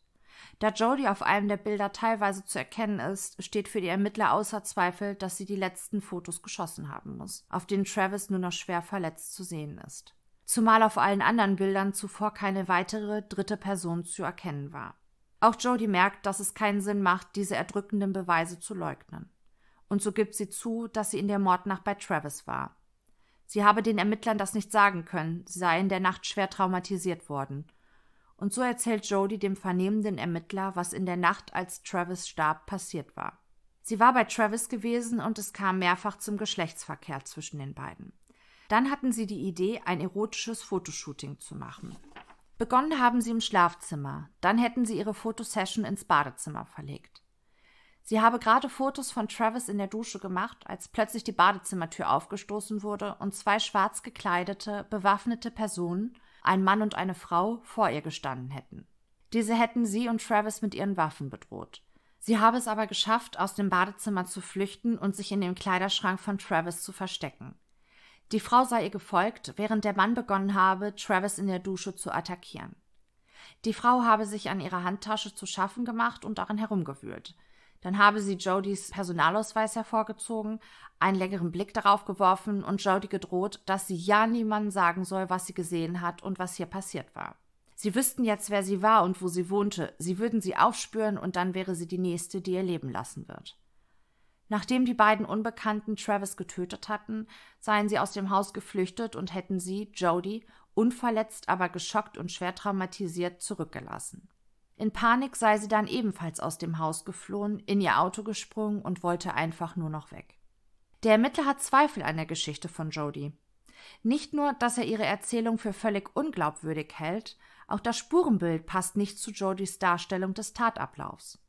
Da Jodie auf einem der Bilder teilweise zu erkennen ist, steht für die Ermittler außer Zweifel, dass sie die letzten Fotos geschossen haben muss, auf denen Travis nur noch schwer verletzt zu sehen ist. Zumal auf allen anderen Bildern zuvor keine weitere dritte Person zu erkennen war. Auch Jodie merkt, dass es keinen Sinn macht, diese erdrückenden Beweise zu leugnen. Und so gibt sie zu, dass sie in der Mordnacht bei Travis war. Sie habe den Ermittlern das nicht sagen können, sie sei in der Nacht schwer traumatisiert worden und so erzählt Jodie dem vernehmenden Ermittler, was in der Nacht, als Travis starb, passiert war. Sie war bei Travis gewesen und es kam mehrfach zum Geschlechtsverkehr zwischen den beiden. Dann hatten sie die Idee, ein erotisches Fotoshooting zu machen. Begonnen haben sie im Schlafzimmer, dann hätten sie ihre Fotosession ins Badezimmer verlegt. Sie habe gerade Fotos von Travis in der Dusche gemacht, als plötzlich die Badezimmertür aufgestoßen wurde und zwei schwarz gekleidete, bewaffnete Personen ein Mann und eine Frau vor ihr gestanden hätten. Diese hätten sie und Travis mit ihren Waffen bedroht. Sie habe es aber geschafft, aus dem Badezimmer zu flüchten und sich in dem Kleiderschrank von Travis zu verstecken. Die Frau sei ihr gefolgt, während der Mann begonnen habe, Travis in der Dusche zu attackieren. Die Frau habe sich an ihrer Handtasche zu schaffen gemacht und darin herumgewühlt. Dann habe sie Jodys Personalausweis hervorgezogen, einen längeren Blick darauf geworfen und Jody gedroht, dass sie ja niemandem sagen soll, was sie gesehen hat und was hier passiert war. Sie wüssten jetzt, wer sie war und wo sie wohnte, sie würden sie aufspüren und dann wäre sie die Nächste, die ihr leben lassen wird. Nachdem die beiden Unbekannten Travis getötet hatten, seien sie aus dem Haus geflüchtet und hätten sie, Jody, unverletzt, aber geschockt und schwer traumatisiert zurückgelassen. In Panik sei sie dann ebenfalls aus dem Haus geflohen, in ihr Auto gesprungen und wollte einfach nur noch weg. Der Ermittler hat Zweifel an der Geschichte von Jody. Nicht nur, dass er ihre Erzählung für völlig unglaubwürdig hält, auch das Spurenbild passt nicht zu Jodys Darstellung des Tatablaufs.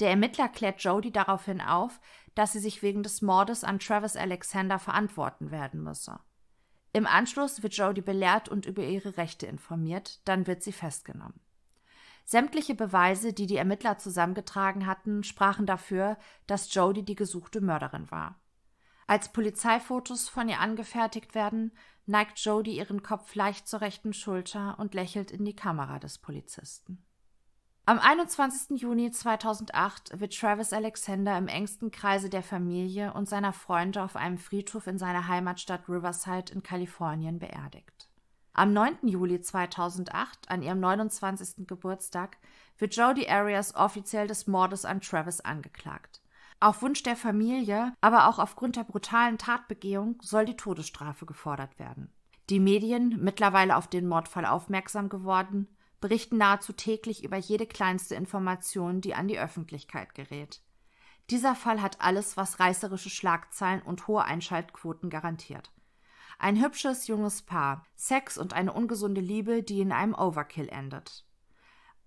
Der Ermittler klärt Jody daraufhin auf, dass sie sich wegen des Mordes an Travis Alexander verantworten werden müsse. Im Anschluss wird Jody belehrt und über ihre Rechte informiert, dann wird sie festgenommen. Sämtliche Beweise, die die Ermittler zusammengetragen hatten, sprachen dafür, dass Jody die gesuchte Mörderin war. Als Polizeifotos von ihr angefertigt werden, neigt Jody ihren Kopf leicht zur rechten Schulter und lächelt in die Kamera des Polizisten. Am 21. Juni 2008 wird Travis Alexander im engsten Kreise der Familie und seiner Freunde auf einem Friedhof in seiner Heimatstadt Riverside in Kalifornien beerdigt. Am 9. Juli 2008, an ihrem 29. Geburtstag, wird Jodi Arias offiziell des Mordes an Travis angeklagt. Auf Wunsch der Familie, aber auch aufgrund der brutalen Tatbegehung soll die Todesstrafe gefordert werden. Die Medien, mittlerweile auf den Mordfall aufmerksam geworden, berichten nahezu täglich über jede kleinste Information, die an die Öffentlichkeit gerät. Dieser Fall hat alles, was reißerische Schlagzeilen und hohe Einschaltquoten garantiert. Ein hübsches junges Paar, Sex und eine ungesunde Liebe, die in einem Overkill endet.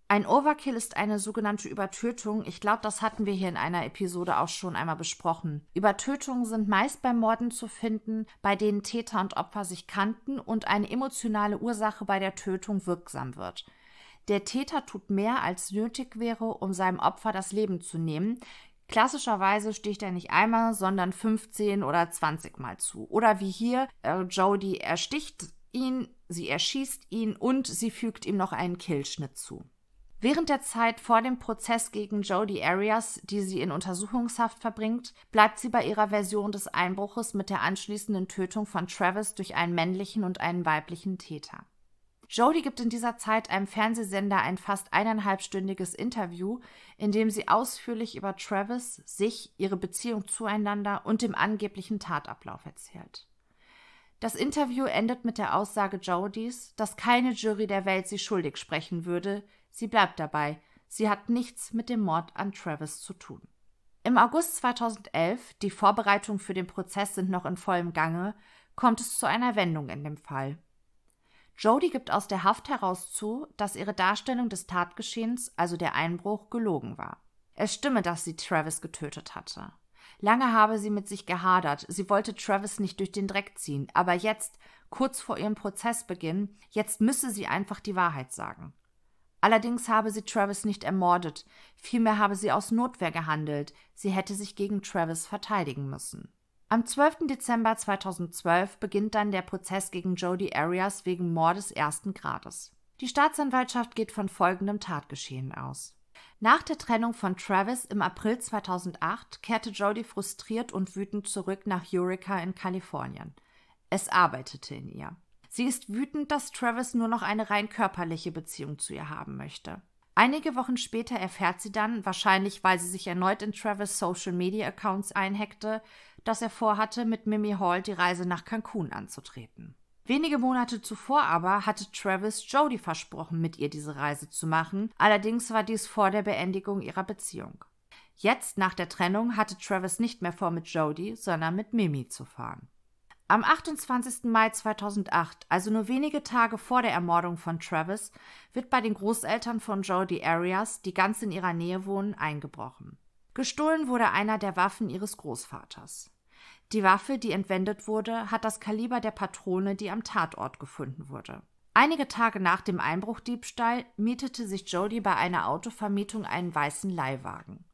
Ein Overkill ist eine sogenannte Übertötung. Ich glaube, das hatten wir hier in einer Episode auch schon einmal besprochen. Übertötungen sind meist bei Morden zu finden, bei denen Täter und Opfer sich kannten und eine emotionale Ursache bei der Tötung wirksam wird. Der Täter tut mehr, als nötig wäre, um seinem Opfer das Leben zu nehmen, Klassischerweise sticht er nicht einmal, sondern 15 oder 20 Mal zu. Oder wie hier, äh, Jodie ersticht ihn, sie erschießt ihn und sie fügt ihm noch einen Killschnitt zu. Während der Zeit vor dem Prozess gegen Jodie Arias, die sie in Untersuchungshaft verbringt, bleibt sie bei ihrer Version des Einbruches mit der anschließenden Tötung von Travis durch einen männlichen und einen weiblichen Täter. Jodie gibt in dieser Zeit einem Fernsehsender ein fast eineinhalbstündiges Interview, in dem sie ausführlich über Travis, sich, ihre Beziehung zueinander und dem angeblichen Tatablauf erzählt. Das Interview endet mit der Aussage Jodies, dass keine Jury der Welt sie schuldig sprechen würde. Sie bleibt dabei. Sie hat nichts mit dem Mord an Travis zu tun. Im August 2011, die Vorbereitungen für den Prozess sind noch in vollem Gange, kommt es zu einer Wendung in dem Fall. Jody gibt aus der Haft heraus zu, dass ihre Darstellung des Tatgeschehens, also der Einbruch, gelogen war. Es stimme, dass sie Travis getötet hatte. Lange habe sie mit sich gehadert, sie wollte Travis nicht durch den Dreck ziehen, aber jetzt, kurz vor ihrem Prozessbeginn, jetzt müsse sie einfach die Wahrheit sagen. Allerdings habe sie Travis nicht ermordet, vielmehr habe sie aus Notwehr gehandelt, sie hätte sich gegen Travis verteidigen müssen. Am 12. Dezember 2012 beginnt dann der Prozess gegen Jodi Arias wegen Mordes ersten Grades. Die Staatsanwaltschaft geht von folgendem Tatgeschehen aus. Nach der Trennung von Travis im April 2008 kehrte Jodi frustriert und wütend zurück nach Eureka in Kalifornien. Es arbeitete in ihr. Sie ist wütend, dass Travis nur noch eine rein körperliche Beziehung zu ihr haben möchte. Einige Wochen später erfährt sie dann, wahrscheinlich weil sie sich erneut in Travis Social Media Accounts einhackte, dass er vorhatte, mit Mimi Hall die Reise nach Cancun anzutreten. Wenige Monate zuvor aber hatte Travis Jodie versprochen, mit ihr diese Reise zu machen, allerdings war dies vor der Beendigung ihrer Beziehung. Jetzt, nach der Trennung, hatte Travis nicht mehr vor, mit Jodie, sondern mit Mimi zu fahren. Am 28. Mai 2008, also nur wenige Tage vor der Ermordung von Travis, wird bei den Großeltern von Jodie Arias, die ganz in ihrer Nähe wohnen, eingebrochen. Gestohlen wurde einer der Waffen ihres Großvaters. Die Waffe, die entwendet wurde, hat das Kaliber der Patrone, die am Tatort gefunden wurde. Einige Tage nach dem Einbruchdiebstahl mietete sich Jodie bei einer Autovermietung einen weißen Leihwagen.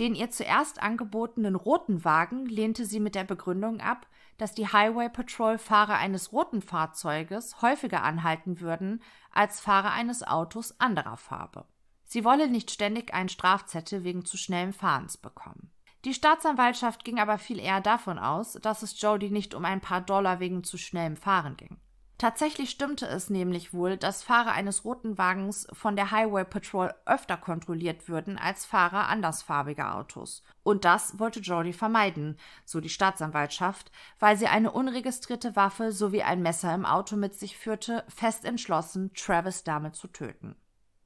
Den ihr zuerst angebotenen roten Wagen lehnte sie mit der Begründung ab, dass die Highway Patrol Fahrer eines roten Fahrzeuges häufiger anhalten würden als Fahrer eines Autos anderer Farbe. Sie wolle nicht ständig einen Strafzettel wegen zu schnellen Fahrens bekommen. Die Staatsanwaltschaft ging aber viel eher davon aus, dass es Jody nicht um ein paar Dollar wegen zu schnellem Fahren ging. Tatsächlich stimmte es nämlich wohl, dass Fahrer eines roten Wagens von der Highway Patrol öfter kontrolliert würden als Fahrer andersfarbiger Autos. Und das wollte Jody vermeiden, so die Staatsanwaltschaft, weil sie eine unregistrierte Waffe sowie ein Messer im Auto mit sich führte, fest entschlossen, Travis damit zu töten.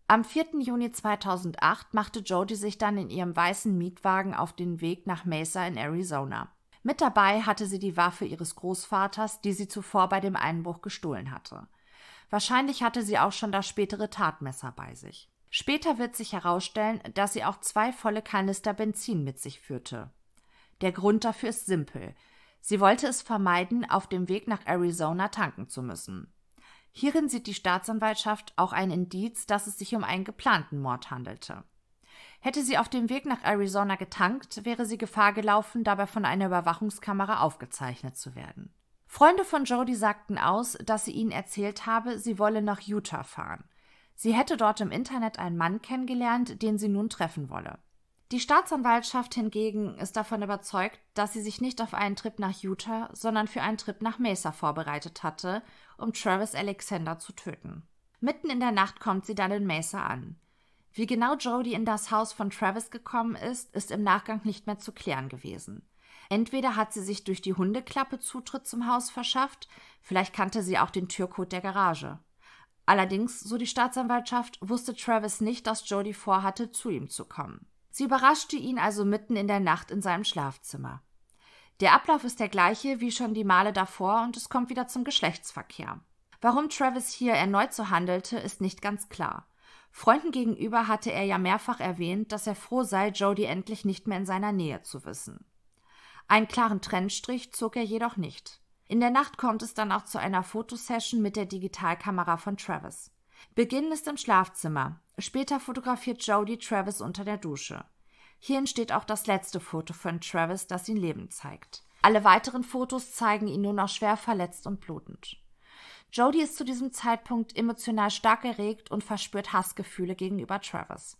Am 4. Juni 2008 machte Jody sich dann in ihrem weißen Mietwagen auf den Weg nach Mesa in Arizona. Mit dabei hatte sie die Waffe ihres Großvaters, die sie zuvor bei dem Einbruch gestohlen hatte. Wahrscheinlich hatte sie auch schon das spätere Tatmesser bei sich. Später wird sich herausstellen, dass sie auch zwei volle Kanister Benzin mit sich führte. Der Grund dafür ist simpel. Sie wollte es vermeiden, auf dem Weg nach Arizona tanken zu müssen. Hierin sieht die Staatsanwaltschaft auch ein Indiz, dass es sich um einen geplanten Mord handelte. Hätte sie auf dem Weg nach Arizona getankt, wäre sie Gefahr gelaufen, dabei von einer Überwachungskamera aufgezeichnet zu werden. Freunde von Jody sagten aus, dass sie ihnen erzählt habe, sie wolle nach Utah fahren. Sie hätte dort im Internet einen Mann kennengelernt, den sie nun treffen wolle. Die Staatsanwaltschaft hingegen ist davon überzeugt, dass sie sich nicht auf einen Trip nach Utah, sondern für einen Trip nach Mesa vorbereitet hatte, um Travis Alexander zu töten. Mitten in der Nacht kommt sie dann in Mesa an. Wie genau Jodie in das Haus von Travis gekommen ist, ist im Nachgang nicht mehr zu klären gewesen. Entweder hat sie sich durch die Hundeklappe Zutritt zum Haus verschafft, vielleicht kannte sie auch den Türcode der Garage. Allerdings, so die Staatsanwaltschaft, wusste Travis nicht, dass Jodie vorhatte, zu ihm zu kommen. Sie überraschte ihn also mitten in der Nacht in seinem Schlafzimmer. Der Ablauf ist der gleiche wie schon die Male davor und es kommt wieder zum Geschlechtsverkehr. Warum Travis hier erneut so handelte, ist nicht ganz klar. Freunden gegenüber hatte er ja mehrfach erwähnt, dass er froh sei, Jodie endlich nicht mehr in seiner Nähe zu wissen. Einen klaren Trennstrich zog er jedoch nicht. In der Nacht kommt es dann auch zu einer Fotosession mit der Digitalkamera von Travis. Beginn ist im Schlafzimmer. Später fotografiert Jodie Travis unter der Dusche. Hier entsteht auch das letzte Foto von Travis, das ihn lebend zeigt. Alle weiteren Fotos zeigen ihn nur noch schwer verletzt und blutend. Jodie ist zu diesem Zeitpunkt emotional stark erregt und verspürt Hassgefühle gegenüber Travis.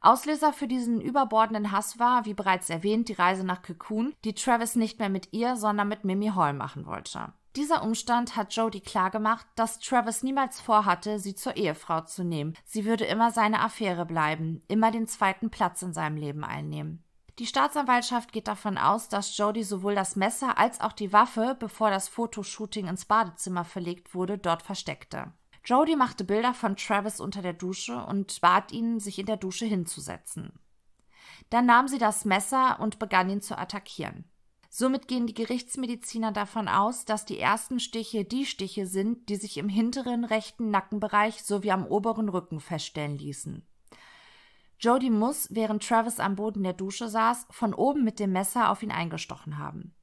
Auslöser für diesen überbordenden Hass war, wie bereits erwähnt, die Reise nach Cocoon, die Travis nicht mehr mit ihr, sondern mit Mimi Hall machen wollte. Dieser Umstand hat Jodie klargemacht, dass Travis niemals vorhatte, sie zur Ehefrau zu nehmen. Sie würde immer seine Affäre bleiben, immer den zweiten Platz in seinem Leben einnehmen. Die Staatsanwaltschaft geht davon aus, dass Jody sowohl das Messer als auch die Waffe, bevor das Fotoshooting ins Badezimmer verlegt wurde, dort versteckte. Jody machte Bilder von Travis unter der Dusche und bat ihn, sich in der Dusche hinzusetzen. Dann nahm sie das Messer und begann ihn zu attackieren. Somit gehen die Gerichtsmediziner davon aus, dass die ersten Stiche die Stiche sind, die sich im hinteren rechten Nackenbereich sowie am oberen Rücken feststellen ließen. Jody muss, während Travis am Boden der Dusche saß, von oben mit dem Messer auf ihn eingestochen haben.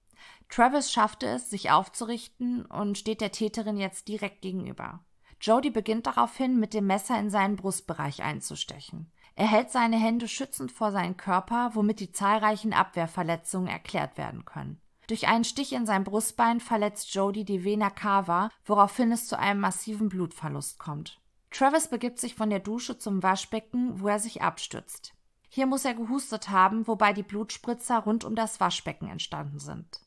Travis schaffte es, sich aufzurichten und steht der Täterin jetzt direkt gegenüber. Jody beginnt daraufhin mit dem Messer in seinen Brustbereich einzustechen. Er hält seine Hände schützend vor seinen Körper, womit die zahlreichen Abwehrverletzungen erklärt werden können. Durch einen Stich in sein Brustbein verletzt Jody die Vena cava, woraufhin es zu einem massiven Blutverlust kommt. Travis begibt sich von der Dusche zum Waschbecken, wo er sich abstützt. Hier muss er gehustet haben, wobei die Blutspritzer rund um das Waschbecken entstanden sind.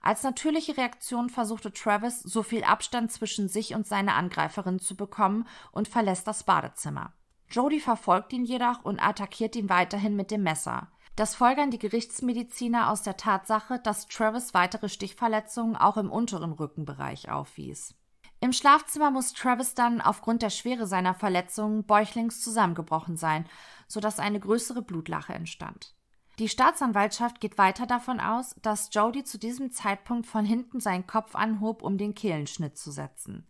Als natürliche Reaktion versuchte Travis, so viel Abstand zwischen sich und seiner Angreiferin zu bekommen und verlässt das Badezimmer. Jody verfolgt ihn jedoch und attackiert ihn weiterhin mit dem Messer. Das folgern die Gerichtsmediziner aus der Tatsache, dass Travis weitere Stichverletzungen auch im unteren Rückenbereich aufwies. Im Schlafzimmer muss Travis dann aufgrund der Schwere seiner Verletzungen bäuchlings zusammengebrochen sein, sodass eine größere Blutlache entstand. Die Staatsanwaltschaft geht weiter davon aus, dass Jody zu diesem Zeitpunkt von hinten seinen Kopf anhob, um den Kehlenschnitt zu setzen.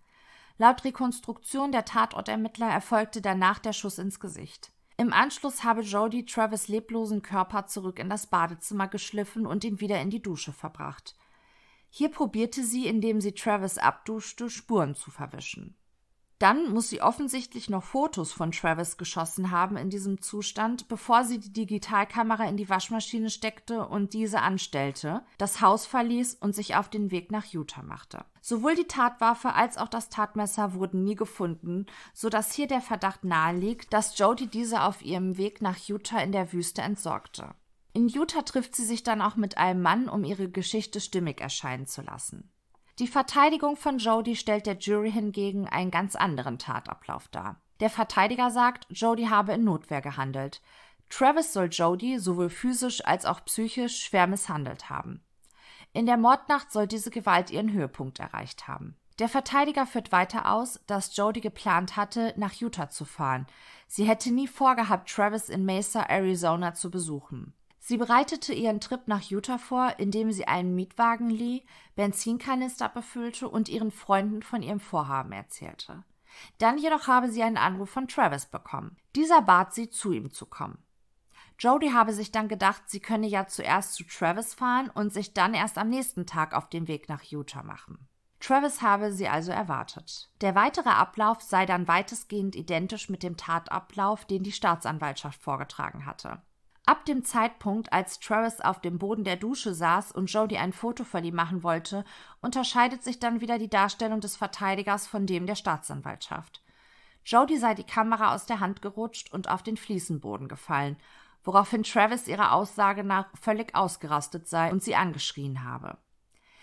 Laut Rekonstruktion der Tatortermittler erfolgte danach der Schuss ins Gesicht. Im Anschluss habe Jody Travis leblosen Körper zurück in das Badezimmer geschliffen und ihn wieder in die Dusche verbracht. Hier probierte sie, indem sie Travis abduschte, Spuren zu verwischen. Dann muss sie offensichtlich noch Fotos von Travis geschossen haben in diesem Zustand, bevor sie die Digitalkamera in die Waschmaschine steckte und diese anstellte, das Haus verließ und sich auf den Weg nach Utah machte. Sowohl die Tatwaffe als auch das Tatmesser wurden nie gefunden, so dass hier der Verdacht naheliegt, dass Jody diese auf ihrem Weg nach Utah in der Wüste entsorgte. In Utah trifft sie sich dann auch mit einem Mann, um ihre Geschichte stimmig erscheinen zu lassen. Die Verteidigung von Jody stellt der Jury hingegen einen ganz anderen Tatablauf dar. Der Verteidiger sagt, Jody habe in Notwehr gehandelt. Travis soll Jody sowohl physisch als auch psychisch schwer misshandelt haben. In der Mordnacht soll diese Gewalt ihren Höhepunkt erreicht haben. Der Verteidiger führt weiter aus, dass Jody geplant hatte, nach Utah zu fahren. Sie hätte nie vorgehabt, Travis in Mesa, Arizona zu besuchen. Sie bereitete ihren Trip nach Utah vor, indem sie einen Mietwagen lieh, Benzinkanister befüllte und ihren Freunden von ihrem Vorhaben erzählte. Dann jedoch habe sie einen Anruf von Travis bekommen. Dieser bat sie, zu ihm zu kommen. Jody habe sich dann gedacht, sie könne ja zuerst zu Travis fahren und sich dann erst am nächsten Tag auf den Weg nach Utah machen. Travis habe sie also erwartet. Der weitere Ablauf sei dann weitestgehend identisch mit dem Tatablauf, den die Staatsanwaltschaft vorgetragen hatte. Ab dem Zeitpunkt, als Travis auf dem Boden der Dusche saß und Jody ein Foto von ihm machen wollte, unterscheidet sich dann wieder die Darstellung des Verteidigers von dem der Staatsanwaltschaft. Jody sei die Kamera aus der Hand gerutscht und auf den Fliesenboden gefallen, woraufhin Travis ihrer Aussage nach völlig ausgerastet sei und sie angeschrien habe.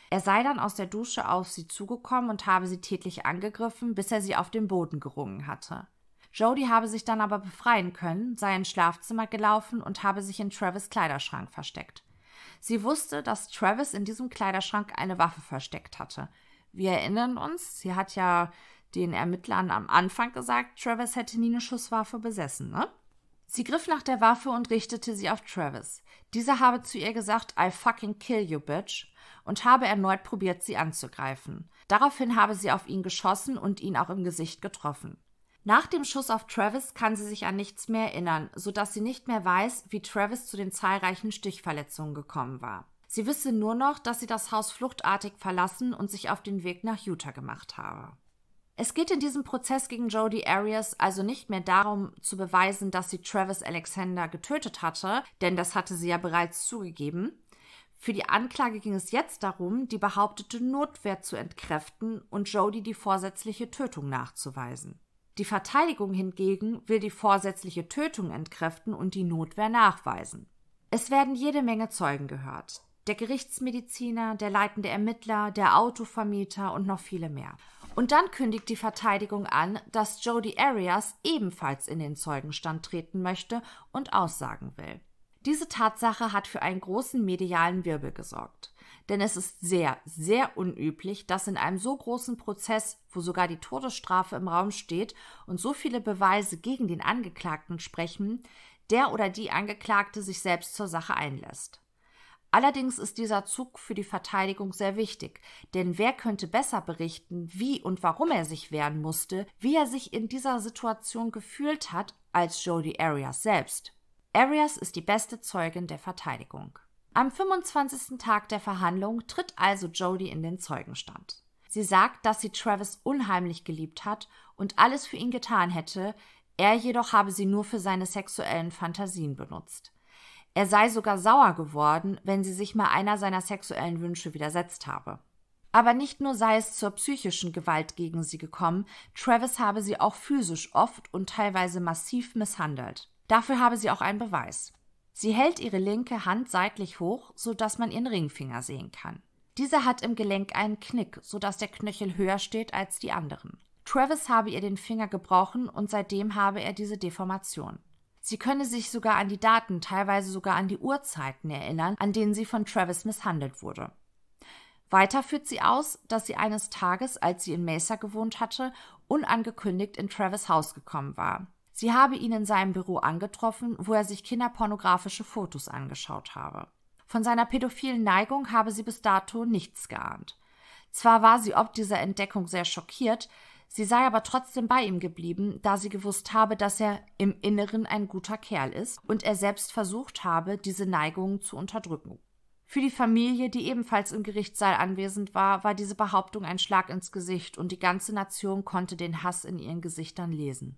Er sei dann aus der Dusche auf sie zugekommen und habe sie tätlich angegriffen, bis er sie auf den Boden gerungen hatte. Jody habe sich dann aber befreien können, sei ins Schlafzimmer gelaufen und habe sich in Travis Kleiderschrank versteckt. Sie wusste, dass Travis in diesem Kleiderschrank eine Waffe versteckt hatte. Wir erinnern uns, sie hat ja den Ermittlern am Anfang gesagt, Travis hätte nie eine Schusswaffe besessen, ne? Sie griff nach der Waffe und richtete sie auf Travis. Dieser habe zu ihr gesagt, I fucking kill you, bitch, und habe erneut probiert, sie anzugreifen. Daraufhin habe sie auf ihn geschossen und ihn auch im Gesicht getroffen. Nach dem Schuss auf Travis kann sie sich an nichts mehr erinnern, sodass sie nicht mehr weiß, wie Travis zu den zahlreichen Stichverletzungen gekommen war. Sie wisse nur noch, dass sie das Haus fluchtartig verlassen und sich auf den Weg nach Utah gemacht habe. Es geht in diesem Prozess gegen Jodie Arias also nicht mehr darum, zu beweisen, dass sie Travis Alexander getötet hatte, denn das hatte sie ja bereits zugegeben. Für die Anklage ging es jetzt darum, die behauptete Notwehr zu entkräften und Jodie die vorsätzliche Tötung nachzuweisen. Die Verteidigung hingegen will die vorsätzliche Tötung entkräften und die Notwehr nachweisen. Es werden jede Menge Zeugen gehört. Der Gerichtsmediziner, der leitende Ermittler, der Autovermieter und noch viele mehr. Und dann kündigt die Verteidigung an, dass Jody Arias ebenfalls in den Zeugenstand treten möchte und aussagen will. Diese Tatsache hat für einen großen medialen Wirbel gesorgt denn es ist sehr, sehr unüblich, dass in einem so großen Prozess, wo sogar die Todesstrafe im Raum steht und so viele Beweise gegen den Angeklagten sprechen, der oder die Angeklagte sich selbst zur Sache einlässt. Allerdings ist dieser Zug für die Verteidigung sehr wichtig, denn wer könnte besser berichten, wie und warum er sich wehren musste, wie er sich in dieser Situation gefühlt hat, als Jody Arias selbst. Arias ist die beste Zeugin der Verteidigung. Am 25. Tag der Verhandlung tritt also Jody in den Zeugenstand. Sie sagt, dass sie Travis unheimlich geliebt hat und alles für ihn getan hätte, er jedoch habe sie nur für seine sexuellen Fantasien benutzt. Er sei sogar sauer geworden, wenn sie sich mal einer seiner sexuellen Wünsche widersetzt habe. Aber nicht nur sei es zur psychischen Gewalt gegen sie gekommen, Travis habe sie auch physisch oft und teilweise massiv misshandelt. Dafür habe sie auch einen Beweis. Sie hält ihre linke Hand seitlich hoch, so dass man ihren Ringfinger sehen kann. Diese hat im Gelenk einen Knick, so dass der Knöchel höher steht als die anderen. Travis habe ihr den Finger gebrochen und seitdem habe er diese Deformation. Sie könne sich sogar an die Daten, teilweise sogar an die Uhrzeiten erinnern, an denen sie von Travis misshandelt wurde. Weiter führt sie aus, dass sie eines Tages, als sie in Mesa gewohnt hatte, unangekündigt in Travis Haus gekommen war. Sie habe ihn in seinem Büro angetroffen, wo er sich kinderpornografische Fotos angeschaut habe. Von seiner pädophilen Neigung habe sie bis dato nichts geahnt. Zwar war sie ob dieser Entdeckung sehr schockiert, sie sei aber trotzdem bei ihm geblieben, da sie gewusst habe, dass er im Inneren ein guter Kerl ist und er selbst versucht habe, diese Neigungen zu unterdrücken. Für die Familie, die ebenfalls im Gerichtssaal anwesend war, war diese Behauptung ein Schlag ins Gesicht und die ganze Nation konnte den Hass in ihren Gesichtern lesen.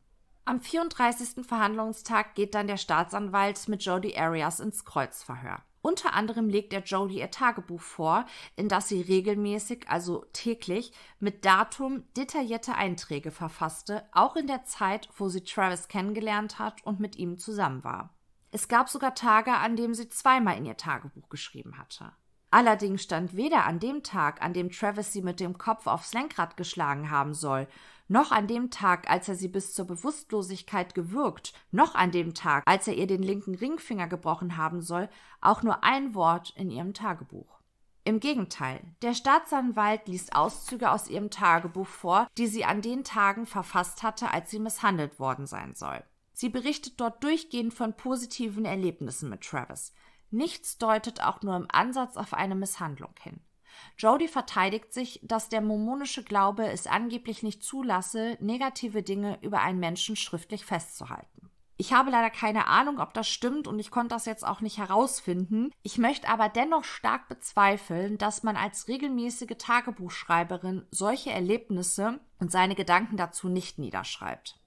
Am 34. Verhandlungstag geht dann der Staatsanwalt mit Jodi Arias ins Kreuzverhör. Unter anderem legt er Jodie ihr Tagebuch vor, in das sie regelmäßig, also täglich, mit Datum detaillierte Einträge verfasste, auch in der Zeit, wo sie Travis kennengelernt hat und mit ihm zusammen war. Es gab sogar Tage, an denen sie zweimal in ihr Tagebuch geschrieben hatte. Allerdings stand weder an dem Tag, an dem Travis sie mit dem Kopf aufs Lenkrad geschlagen haben soll, noch an dem Tag, als er sie bis zur Bewusstlosigkeit gewürgt, noch an dem Tag, als er ihr den linken Ringfinger gebrochen haben soll, auch nur ein Wort in ihrem Tagebuch. Im Gegenteil, der Staatsanwalt liest Auszüge aus ihrem Tagebuch vor, die sie an den Tagen verfasst hatte, als sie misshandelt worden sein soll. Sie berichtet dort durchgehend von positiven Erlebnissen mit Travis. Nichts deutet auch nur im Ansatz auf eine Misshandlung hin. Jody verteidigt sich, dass der mormonische Glaube es angeblich nicht zulasse, negative Dinge über einen Menschen schriftlich festzuhalten. Ich habe leider keine Ahnung, ob das stimmt und ich konnte das jetzt auch nicht herausfinden. Ich möchte aber dennoch stark bezweifeln, dass man als regelmäßige Tagebuchschreiberin solche Erlebnisse und seine Gedanken dazu nicht niederschreibt.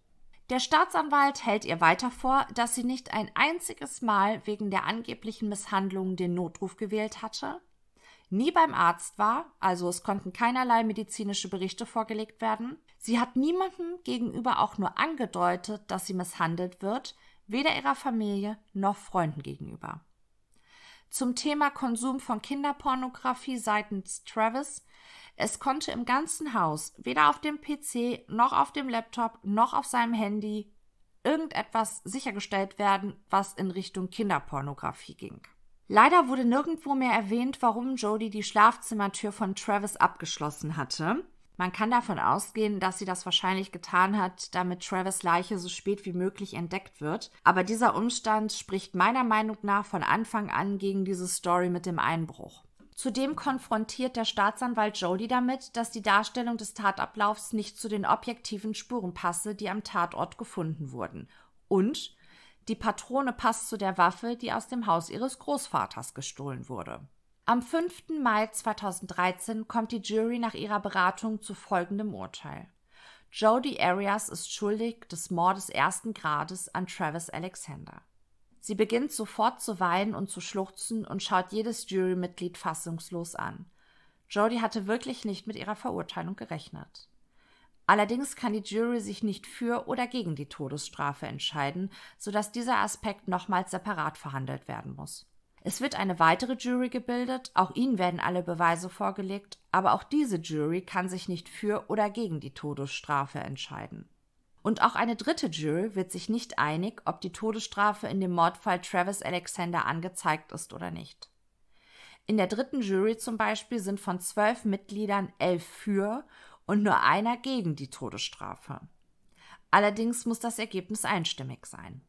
Der Staatsanwalt hält ihr weiter vor, dass sie nicht ein einziges Mal wegen der angeblichen Misshandlungen den Notruf gewählt hatte, nie beim Arzt war, also es konnten keinerlei medizinische Berichte vorgelegt werden. Sie hat niemandem gegenüber auch nur angedeutet, dass sie misshandelt wird, weder ihrer Familie noch Freunden gegenüber. Zum Thema Konsum von Kinderpornografie seitens Travis es konnte im ganzen Haus, weder auf dem PC noch auf dem Laptop noch auf seinem Handy, irgendetwas sichergestellt werden, was in Richtung Kinderpornografie ging. Leider wurde nirgendwo mehr erwähnt, warum Jodie die Schlafzimmertür von Travis abgeschlossen hatte. Man kann davon ausgehen, dass sie das wahrscheinlich getan hat, damit Travis Leiche so spät wie möglich entdeckt wird. Aber dieser Umstand spricht meiner Meinung nach von Anfang an gegen diese Story mit dem Einbruch. Zudem konfrontiert der Staatsanwalt Jody damit, dass die Darstellung des Tatablaufs nicht zu den objektiven Spuren passe, die am Tatort gefunden wurden. Und die Patrone passt zu der Waffe, die aus dem Haus ihres Großvaters gestohlen wurde. Am 5. Mai 2013 kommt die Jury nach ihrer Beratung zu folgendem Urteil. Jody Arias ist schuldig des Mordes ersten Grades an Travis Alexander. Sie beginnt sofort zu weinen und zu schluchzen und schaut jedes Jurymitglied fassungslos an. Jodie hatte wirklich nicht mit ihrer Verurteilung gerechnet. Allerdings kann die Jury sich nicht für oder gegen die Todesstrafe entscheiden, sodass dieser Aspekt nochmals separat verhandelt werden muss. Es wird eine weitere Jury gebildet, auch ihnen werden alle Beweise vorgelegt, aber auch diese Jury kann sich nicht für oder gegen die Todesstrafe entscheiden. Und auch eine dritte Jury wird sich nicht einig, ob die Todesstrafe in dem Mordfall Travis Alexander angezeigt ist oder nicht. In der dritten Jury zum Beispiel sind von zwölf Mitgliedern elf für und nur einer gegen die Todesstrafe. Allerdings muss das Ergebnis einstimmig sein.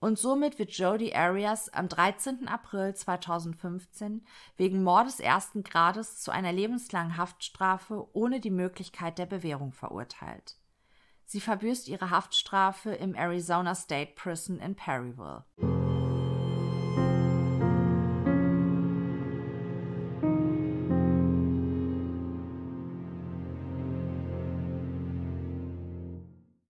Und somit wird Jody Arias am 13. April 2015 wegen Mordes ersten Grades zu einer lebenslangen Haftstrafe ohne die Möglichkeit der Bewährung verurteilt. Sie verbüßt ihre Haftstrafe im Arizona State Prison in Perryville.